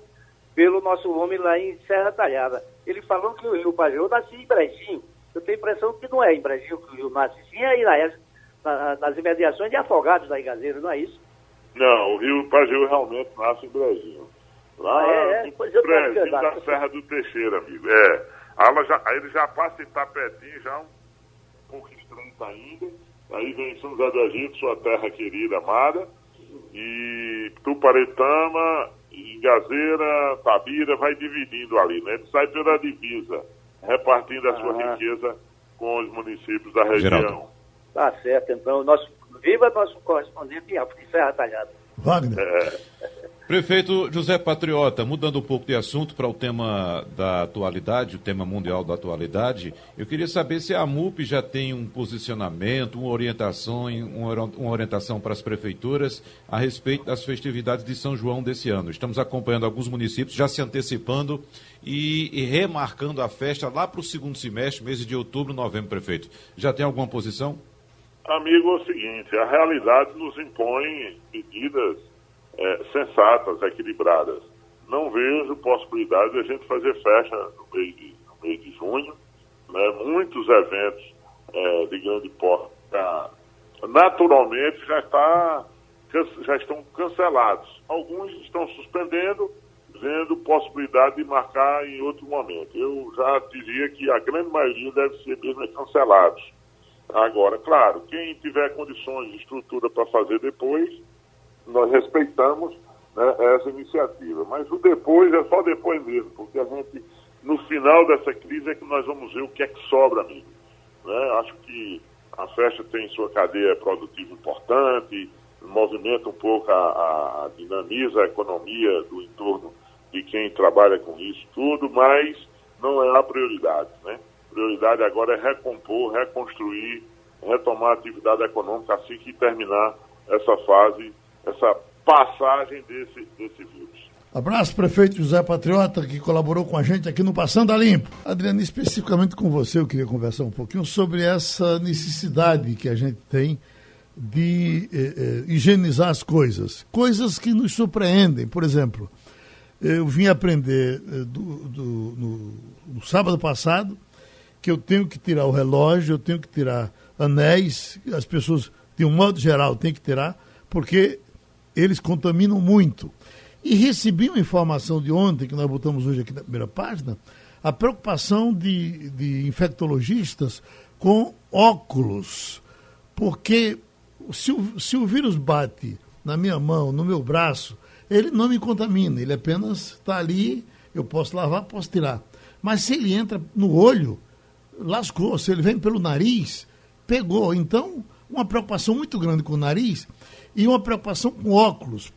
pelo nosso homem lá em Serra Talhada. Ele falou que o Rio Pajô nascia em Brejinho. Eu tenho a impressão que não é em Brejinho que o Rio nasce, sim é aí na, nas imediações de Afogados da Igazeira, não é isso? Não, o Rio Pajô realmente nasce em Brejinho. Lá ah, é, é. Pois eu Brejinho da Serra do Teixeira, amigo. É. Ela já, aí ele já passa em Tapetinho, já um pouco estranho ainda. Aí vem São José do Egito, sua terra querida, amada. E Tuparetama, Gazeira, Tabira, vai dividindo ali, né? Ele sai pela divisa, repartindo a sua ah. riqueza com os municípios da região. Geraldo. Tá certo, então. Nosso, viva nosso correspondente em Serra Talhada. Wagner. É. Prefeito José Patriota, mudando um pouco de assunto para o tema da atualidade, o tema mundial da atualidade, eu queria saber se a MUP já tem um posicionamento, uma orientação, uma orientação para as prefeituras a respeito das festividades de São João desse ano. Estamos acompanhando alguns municípios já se antecipando e, e remarcando a festa lá para o segundo semestre, meses de outubro, novembro, prefeito. Já tem alguma posição? Amigo, é o seguinte, a realidade nos impõe medidas é, sensatas, equilibradas. Não vejo possibilidade de a gente fazer festa no mês de, no de junho. Né? Muitos eventos é, de grande porte naturalmente já, está, já estão cancelados. Alguns estão suspendendo, vendo possibilidade de marcar em outro momento. Eu já diria que a grande maioria deve ser mesmo cancelados. Agora, claro, quem tiver condições de estrutura para fazer depois, nós respeitamos né, essa iniciativa. Mas o depois é só depois mesmo, porque a gente, no final dessa crise, é que nós vamos ver o que é que sobra, amigo. Né? Acho que a festa tem sua cadeia produtiva importante, movimenta um pouco, a, a, dinamiza a economia do entorno de quem trabalha com isso tudo, mas não é a prioridade, né? Prioridade agora é recompor, reconstruir, retomar a atividade econômica assim que terminar essa fase essa passagem desse, desse vírus. Abraço, prefeito José Patriota, que colaborou com a gente aqui no Passando a Limpo. Adriano, especificamente com você, eu queria conversar um pouquinho sobre essa necessidade que a gente tem de eh, eh, higienizar as coisas. Coisas que nos surpreendem. Por exemplo, eu vim aprender eh, do, do, no, no sábado passado que eu tenho que tirar o relógio, eu tenho que tirar anéis, as pessoas, de um modo geral, têm que tirar, porque eles contaminam muito. E recebi uma informação de ontem, que nós botamos hoje aqui na primeira página, a preocupação de, de infectologistas com óculos, porque se o, se o vírus bate na minha mão, no meu braço, ele não me contamina, ele apenas está ali, eu posso lavar, posso tirar. Mas se ele entra no olho, lascou. Se ele vem pelo nariz, pegou. Então, uma preocupação muito grande com o nariz e uma preocupação com óculos.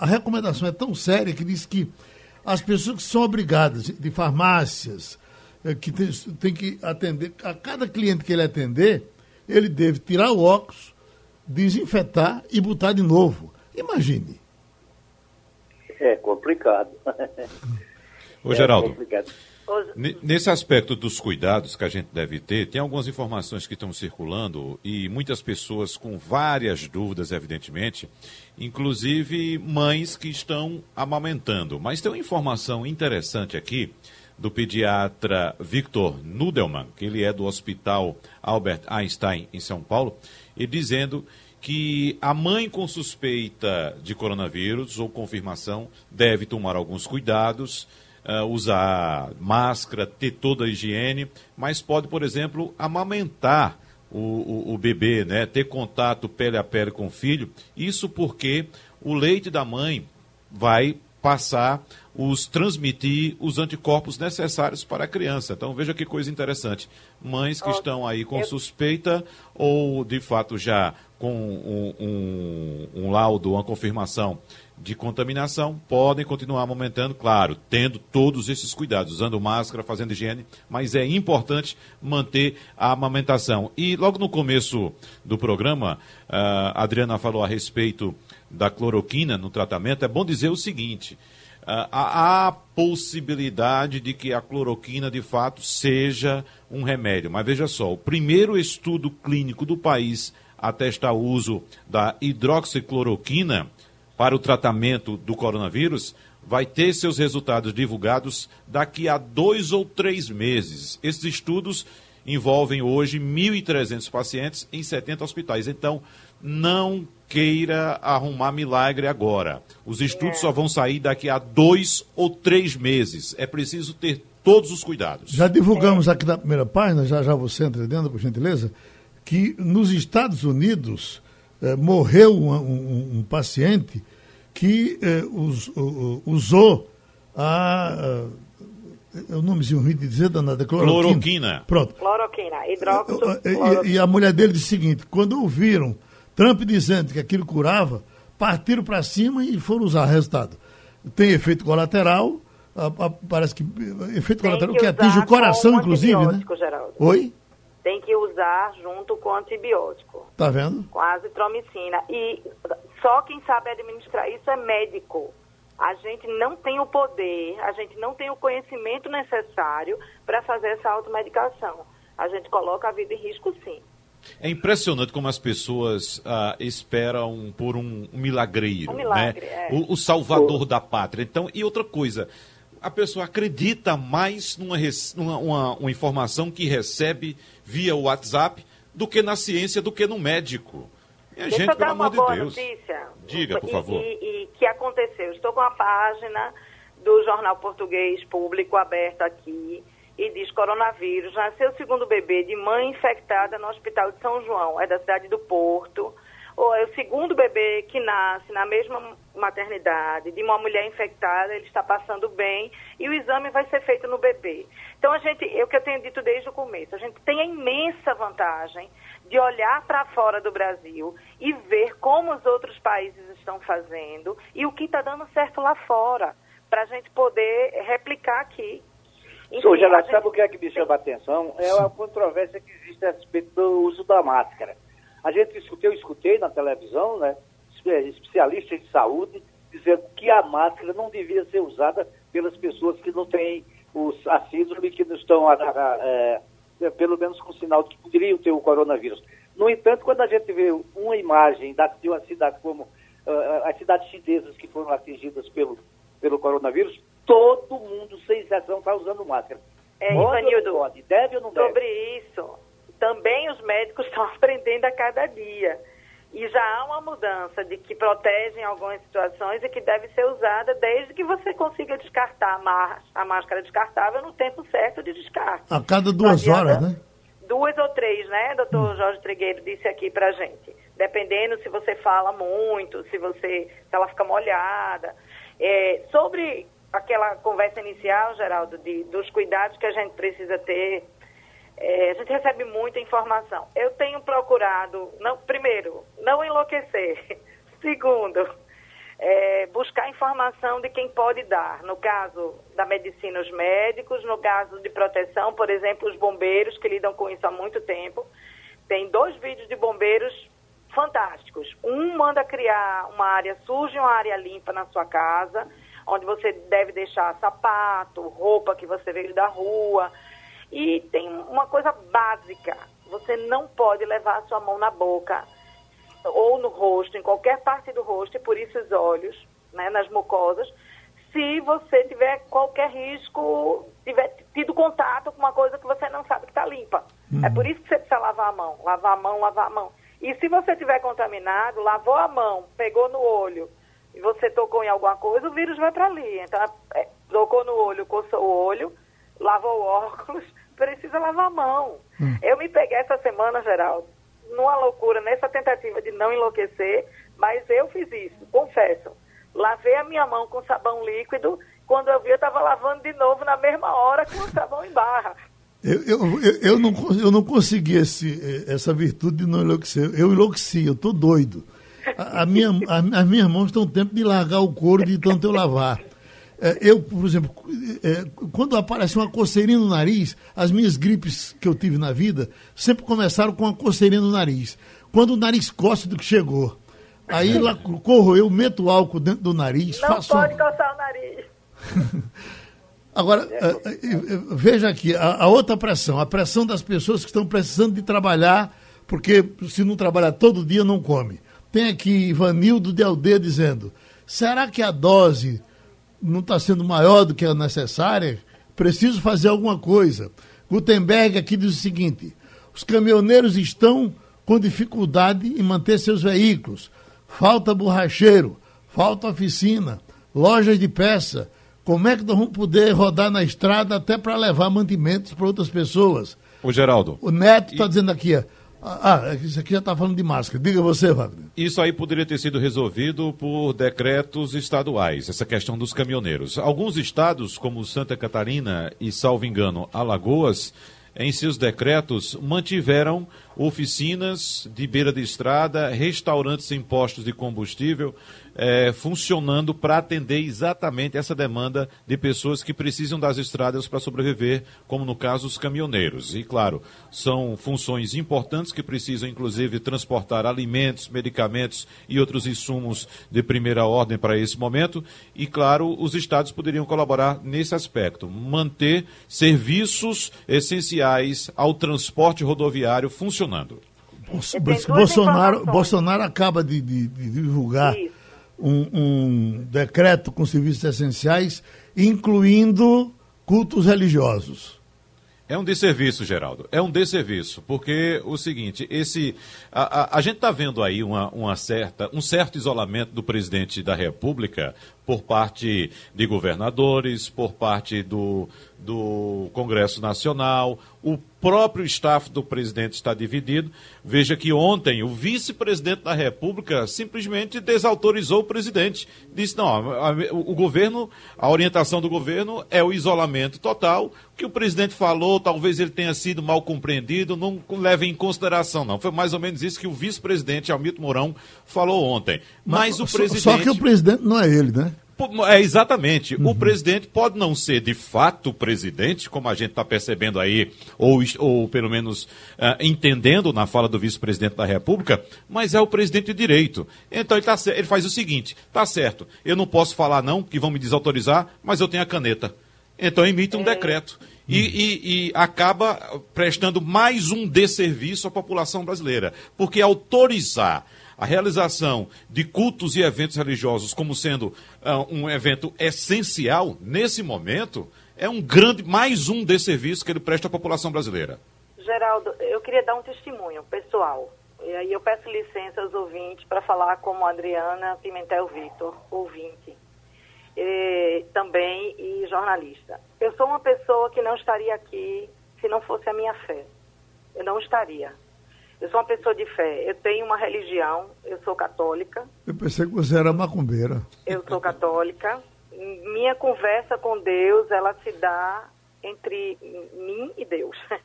A recomendação é tão séria que diz que as pessoas que são obrigadas de farmácias, eh, que tem, tem que atender, a cada cliente que ele atender, ele deve tirar o óculos, desinfetar e botar de novo. Imagine. É complicado. Ô, Geraldo. É complicado. Nesse aspecto dos cuidados que a gente deve ter, tem algumas informações que estão circulando e muitas pessoas com várias dúvidas, evidentemente, inclusive mães que estão amamentando. Mas tem uma informação interessante aqui do pediatra Victor Nudelman, que ele é do Hospital Albert Einstein em São Paulo, e dizendo que a mãe com suspeita de coronavírus ou confirmação deve tomar alguns cuidados uh, usar máscara, ter toda a higiene, mas pode, por exemplo, amamentar o, o, o, bebê, né? ter contato pele a pele com o filho. Isso porque o leite da mãe vai passar os transmitir os anticorpos necessários para a criança. Então veja que coisa interessante. Mães que estão aí com suspeita ou de fato já com um, um, um laudo, uma confirmação de contaminação, podem continuar amamentando, claro, tendo todos esses cuidados, usando máscara, fazendo higiene, mas é importante manter a amamentação. E logo no começo do programa, a Adriana falou a respeito da cloroquina no tratamento. É bom dizer o seguinte: há a possibilidade de que a cloroquina de fato seja um remédio. Mas veja só, o primeiro estudo clínico do país a testar o uso da hidroxicloroquina para o tratamento do coronavírus vai ter seus resultados divulgados daqui a dois ou três meses. Esses estudos envolvem hoje 1.300 pacientes em 70 hospitais. Então, não queira arrumar milagre agora. Os estudos é. só vão sair daqui a dois ou três meses. É preciso ter todos os cuidados. Já divulgamos aqui na primeira página, já já você entra dentro, por gentileza, que nos Estados Unidos eh, morreu um, um, um paciente que eh, us, uh, usou a. Uh, o nomezinho ruim de dizer, danada, cloroquina. Cloroquina. Pronto. Cloroquina, hidróxido. E, e, a mulher dele disse o seguinte: quando ouviram Trump dizendo que aquilo curava, partiram para cima e foram usar. Resultado: tem efeito colateral, a, a, parece que. Efeito tem colateral que, que atinge o coração, inclusive, né? Geraldo. Oi? Tem que usar junto com antibiótico. Tá vendo? Com azitromicina. E só quem sabe administrar isso é médico. A gente não tem o poder, a gente não tem o conhecimento necessário para fazer essa automedicação. A gente coloca a vida em risco, sim. É impressionante como as pessoas ah, esperam por um, um milagreiro, um milagre, né? É. O, o, salvador da pátria. Então, e outra coisa, a pessoa acredita mais numa, numa uma, uma informação que recebe via WhatsApp do que na ciência, do que no médico. Minha Deixa gente, eu dar uma de boa Deus. notícia. Diga, por favor. E, e, e, que aconteceu? Estou com a página do Jornal Português Público aberta aqui e diz coronavírus. Nasceu o segundo bebê de mãe infectada no Hospital de São João, é da cidade do Porto. Ou é o segundo bebê que nasce na mesma maternidade de uma mulher infectada, ele está passando bem e o exame vai ser feito no bebê. Então a gente, é o que eu tenho dito desde o começo, a gente tem a imensa vantagem de olhar para fora do Brasil e ver como os outros países estão fazendo e o que está dando certo lá fora, para a gente poder replicar aqui. Enfim, já gente... sabe o que é que me chama a atenção? É a controvérsia que existe a respeito do uso da máscara. A gente escutei, eu escutei na televisão, né, especialistas de saúde, dizendo que a máscara não devia ser usada pelas pessoas que não têm os, a síndrome, que não estão a, a, é, pelo menos com sinal de que poderiam ter o coronavírus. No entanto, quando a gente vê uma imagem da, de uma cidade como uh, as cidades chinesas que foram atingidas pelo, pelo coronavírus, todo mundo, sem exceção, está usando máscara. É, Ivanildo, pode? Deve ou não deve? Sobre isso, também os médicos *laughs* estão aprendendo a cada dia. E já há uma mudança de que protege em algumas situações e que deve ser usada desde que você consiga descartar a, máscara descartável no tempo certo de descarte. A cada duas horas, né? duas ou três, né? Doutor hum. Jorge Tregueiro disse aqui pra gente. Dependendo se você fala muito, se você se ela fica molhada. É, sobre aquela conversa inicial, Geraldo, de, dos cuidados que a gente precisa ter, é, a gente recebe muita informação. Eu tenho procurado, não, primeiro, não enlouquecer. *laughs* Segundo, é, buscar informação de quem pode dar. No caso da medicina, os médicos, no caso de proteção, por exemplo, os bombeiros, que lidam com isso há muito tempo. Tem dois vídeos de bombeiros fantásticos. Um manda criar uma área suja uma área limpa na sua casa, onde você deve deixar sapato, roupa que você veio da rua. E tem uma coisa básica: você não pode levar a sua mão na boca ou no rosto, em qualquer parte do rosto, e por isso os olhos, né, nas mucosas, se você tiver qualquer risco, tiver tido contato com uma coisa que você não sabe que está limpa. Uhum. É por isso que você precisa lavar a mão, lavar a mão, lavar a mão. E se você tiver contaminado, lavou a mão, pegou no olho e você tocou em alguma coisa, o vírus vai para ali. Então, é, tocou no olho, coçou o olho, lavou o *laughs* óculos, precisa lavar a mão. Uhum. Eu me peguei essa semana, Geraldo, numa loucura, nessa tentativa de não enlouquecer, mas eu fiz isso, confesso. Lavei a minha mão com sabão líquido, quando eu vi eu estava lavando de novo na mesma hora com o sabão em barra. Eu, eu, eu, eu, não, eu não consegui esse, essa virtude de não enlouquecer. Eu enlouqueci, eu estou doido. A, a minha, a, as minhas mãos estão tempo de largar o couro de tanto eu lavar. É, eu, por exemplo, é, quando aparece uma coceirinha no nariz, as minhas gripes que eu tive na vida sempre começaram com uma coceirinha no nariz. Quando o nariz coça do que chegou. Aí *laughs* lá corro, eu meto álcool dentro do nariz. Não faço... pode coçar o nariz. *laughs* Agora, é, veja aqui, a, a, outra pressão, a pressão das pessoas que estão precisando de trabalhar, porque se não trabalhar todo dia, não come. Tem aqui Ivanildo de Aldeia dizendo, será que a dose não está sendo maior do que a necessária, preciso fazer alguma coisa. Gutenberg aqui diz o seguinte: os caminhoneiros estão com dificuldade em manter seus veículos. Falta borracheiro, falta oficina, lojas de peça. Como é que nós vamos poder rodar na estrada até para levar mantimentos para outras pessoas? O Geraldo. O Neto está e... dizendo aqui, ah, ah, isso aqui já está falando de máscara. Diga você, Wagner. Isso aí poderia ter sido resolvido por decretos estaduais, essa questão dos caminhoneiros. Alguns estados, como Santa Catarina e, salvo engano, Alagoas, em seus decretos, mantiveram oficinas de beira de estrada, restaurantes em postos de combustível, é, funcionando para atender exatamente essa demanda de pessoas que precisam das estradas para sobreviver, como no caso os caminhoneiros. E claro, são funções importantes que precisam inclusive transportar alimentos, medicamentos e outros insumos de primeira ordem para esse momento. E claro, os estados poderiam colaborar nesse aspecto, manter serviços essenciais ao transporte rodoviário funcionando. Bolsonaro, Bolsonaro acaba de, de, de divulgar Isso um, um decreto com serviços essenciais, incluindo cultos religiosos. É um desserviço, Geraldo. É um desserviço, porque o seguinte, esse a, a, a gente está vendo aí uma, uma, certa, um certo isolamento do presidente da República por parte de governadores, por parte do, do Congresso Nacional, o próprio staff do presidente está dividido. Veja que ontem o vice-presidente da República simplesmente desautorizou o presidente. Disse: não, a, a, o governo, a orientação do governo é o isolamento total. O que o presidente falou, talvez ele tenha sido mal compreendido, não leve em consideração, não. Foi mais ou menos isso que o vice-presidente Almito Mourão falou ontem. Mas, Mas o presidente. Só que o presidente não é ele, né? É, exatamente. Uhum. O presidente pode não ser de fato presidente, como a gente está percebendo aí, ou, ou pelo menos uh, entendendo na fala do vice-presidente da República, mas é o presidente de direito. Então ele, tá, ele faz o seguinte: tá certo, eu não posso falar não, que vão me desautorizar, mas eu tenho a caneta. Então emite um é. decreto. E, e, e, acaba prestando mais um desserviço à população brasileira. Porque autorizar a realização de cultos e eventos religiosos como sendo uh, um evento essencial nesse momento é um grande, mais um desserviço que ele presta à população brasileira. Geraldo, eu queria dar um testemunho pessoal. E aí eu peço licença aos ouvintes para falar como Adriana Pimentel Vitor, ouvinte. E, também e jornalista. Eu sou uma pessoa que não estaria aqui se não fosse a minha fé. Eu não estaria. Eu sou uma pessoa de fé. Eu tenho uma religião. Eu sou católica. Eu pensei que você era macumbeira. Eu sou católica. Minha conversa com Deus, ela se dá entre mim e Deus. *laughs*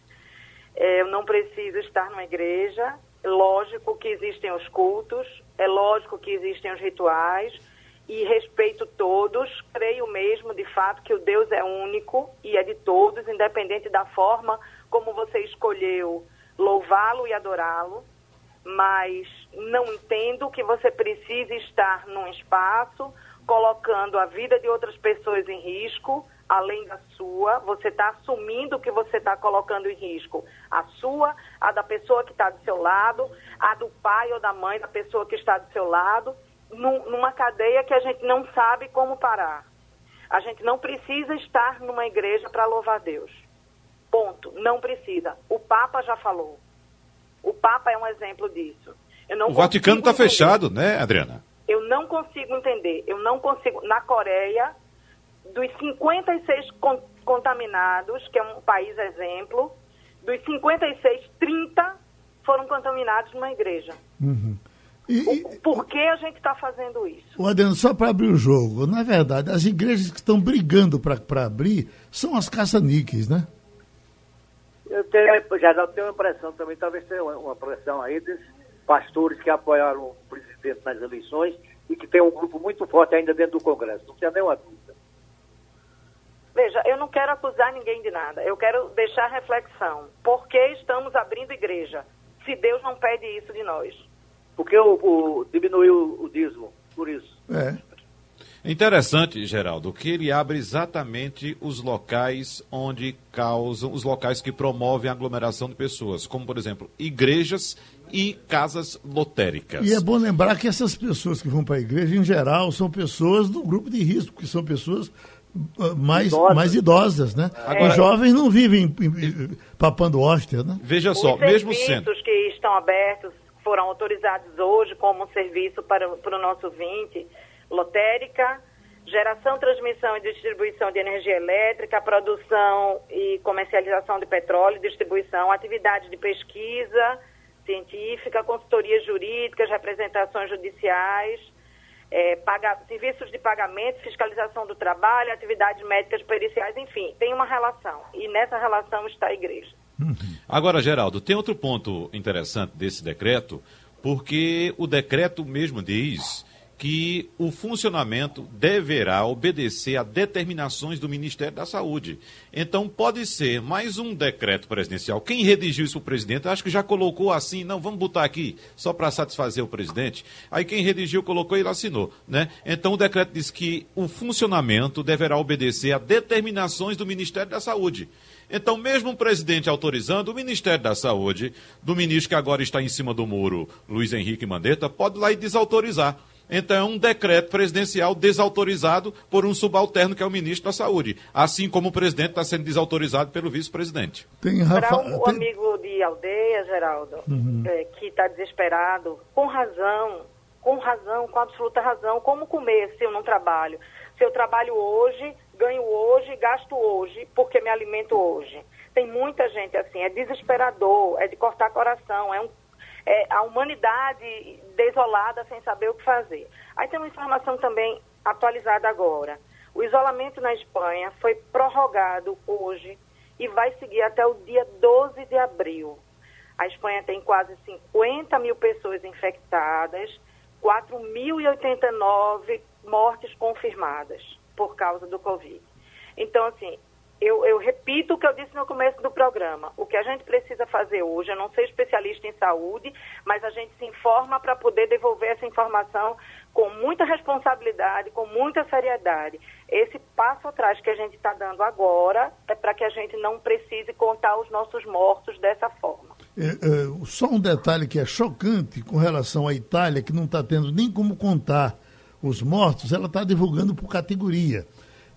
É, eu não preciso estar numa igreja. Lógico que existem os cultos. É lógico que existem os rituais. E respeito todos. Creio mesmo, de fato, que o Deus é único e é de todos, independente da forma como você escolheu louvá-lo e adorá-lo, mas não entendo que você precise estar num espaço colocando a vida de outras pessoas em risco, além da sua. Você está assumindo que você está colocando em risco a sua, a da pessoa que está do seu lado, a do pai ou da mãe da pessoa que está do seu lado, numa cadeia que a gente não sabe como parar. A gente não precisa estar numa igreja para louvar Deus. Ponto. Não precisa. O Papa já falou. O Papa é um exemplo disso. o Vaticano está fechado, né, Adriana? Eu não consigo entender. Eu não consigo. Na Coreia, dos 56 con contaminados, que é um país exemplo, dos 56, 30 foram contaminados numa igreja. Uhum. E, o, por que a gente está fazendo isso? O Adriano, só para abrir o jogo, na verdade, as igrejas que estão brigando para abrir são as caça-níqueis, né? Eu tenho, já tenho uma impressão também, talvez tenha uma, uma pressão aí desses pastores que apoiaram o presidente nas eleições e que tem um grupo muito forte ainda dentro do Congresso. Não tinha nenhuma dúvida. Veja, eu não quero acusar ninguém de nada. Eu quero deixar reflexão. Por que estamos abrindo igreja? Se Deus não pede isso de nós. Porque o, o diminuiu o dízimo, por isso. É. Interessante, Geraldo, que ele abre exatamente os locais onde causam, os locais que promovem a aglomeração de pessoas, como, por exemplo, igrejas e casas lotéricas. E é bom lembrar que essas pessoas que vão para a igreja, em geral, são pessoas do grupo de risco, que são pessoas uh, mais idosas, mais idosas né? Agora, Os jovens não vivem papando hóstia, né? Veja só, Os mesmo sendo... que estão abertos foram autorizados hoje como um serviço para, para o nosso 20 lotérica, geração, transmissão e distribuição de energia elétrica, produção e comercialização de petróleo, distribuição, atividade de pesquisa científica, consultorias jurídicas, representações judiciais, é, paga, serviços de pagamento, fiscalização do trabalho, atividades médicas periciais, enfim, tem uma relação. E nessa relação está a igreja. Agora, Geraldo, tem outro ponto interessante desse decreto, porque o decreto mesmo diz que o funcionamento deverá obedecer a determinações do Ministério da Saúde. Então, pode ser mais um decreto presidencial. Quem redigiu isso o presidente, acho que já colocou assim, não, vamos botar aqui só para satisfazer o presidente. Aí quem redigiu colocou e ele assinou, né? Então o decreto diz que o funcionamento deverá obedecer a determinações do Ministério da Saúde. Então, mesmo o presidente autorizando, o Ministério da Saúde, do ministro que agora está em cima do muro, Luiz Henrique Mandetta, pode lá e desautorizar. Então, é um decreto presidencial desautorizado por um subalterno que é o ministro da Saúde, assim como o presidente está sendo desautorizado pelo vice-presidente. Para um tem... amigo de aldeia, Geraldo, uhum. é, que está desesperado, com razão, com razão, com absoluta razão, como comer se eu não trabalho? Se eu trabalho hoje, ganho hoje, gasto hoje, porque me alimento hoje. Tem muita gente assim, é desesperador, é de cortar coração, é um é, a humanidade desolada sem saber o que fazer. Aí tem uma informação também atualizada agora. O isolamento na Espanha foi prorrogado hoje e vai seguir até o dia 12 de abril. A Espanha tem quase 50 mil pessoas infectadas, 4.089 mortes confirmadas por causa do Covid. Então, assim, eu, eu, repito o que eu disse no começo do programa. O que a gente precisa fazer hoje, eu não sou especialista em saúde, mas a gente se informa para poder devolver essa informação com muita responsabilidade, com muita seriedade. Esse passo atrás que a gente está dando agora é para que a gente não precise contar os nossos mortos dessa forma. É, é, só um detalhe que é chocante com relação à Itália, que não está tendo nem como contar os mortos, ela está divulgando por categoria.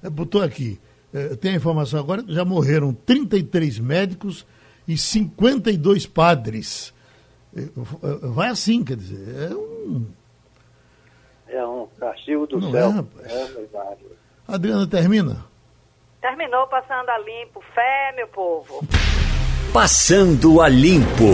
É, botou aqui é, tem a informação agora que já morreram 33 médicos e 52 padres. É, vai assim, quer dizer, é um. É um castigo do Não céu. É, é Adriana, termina? Terminou passando a limpo. Fé, meu povo. Passando a Limpo.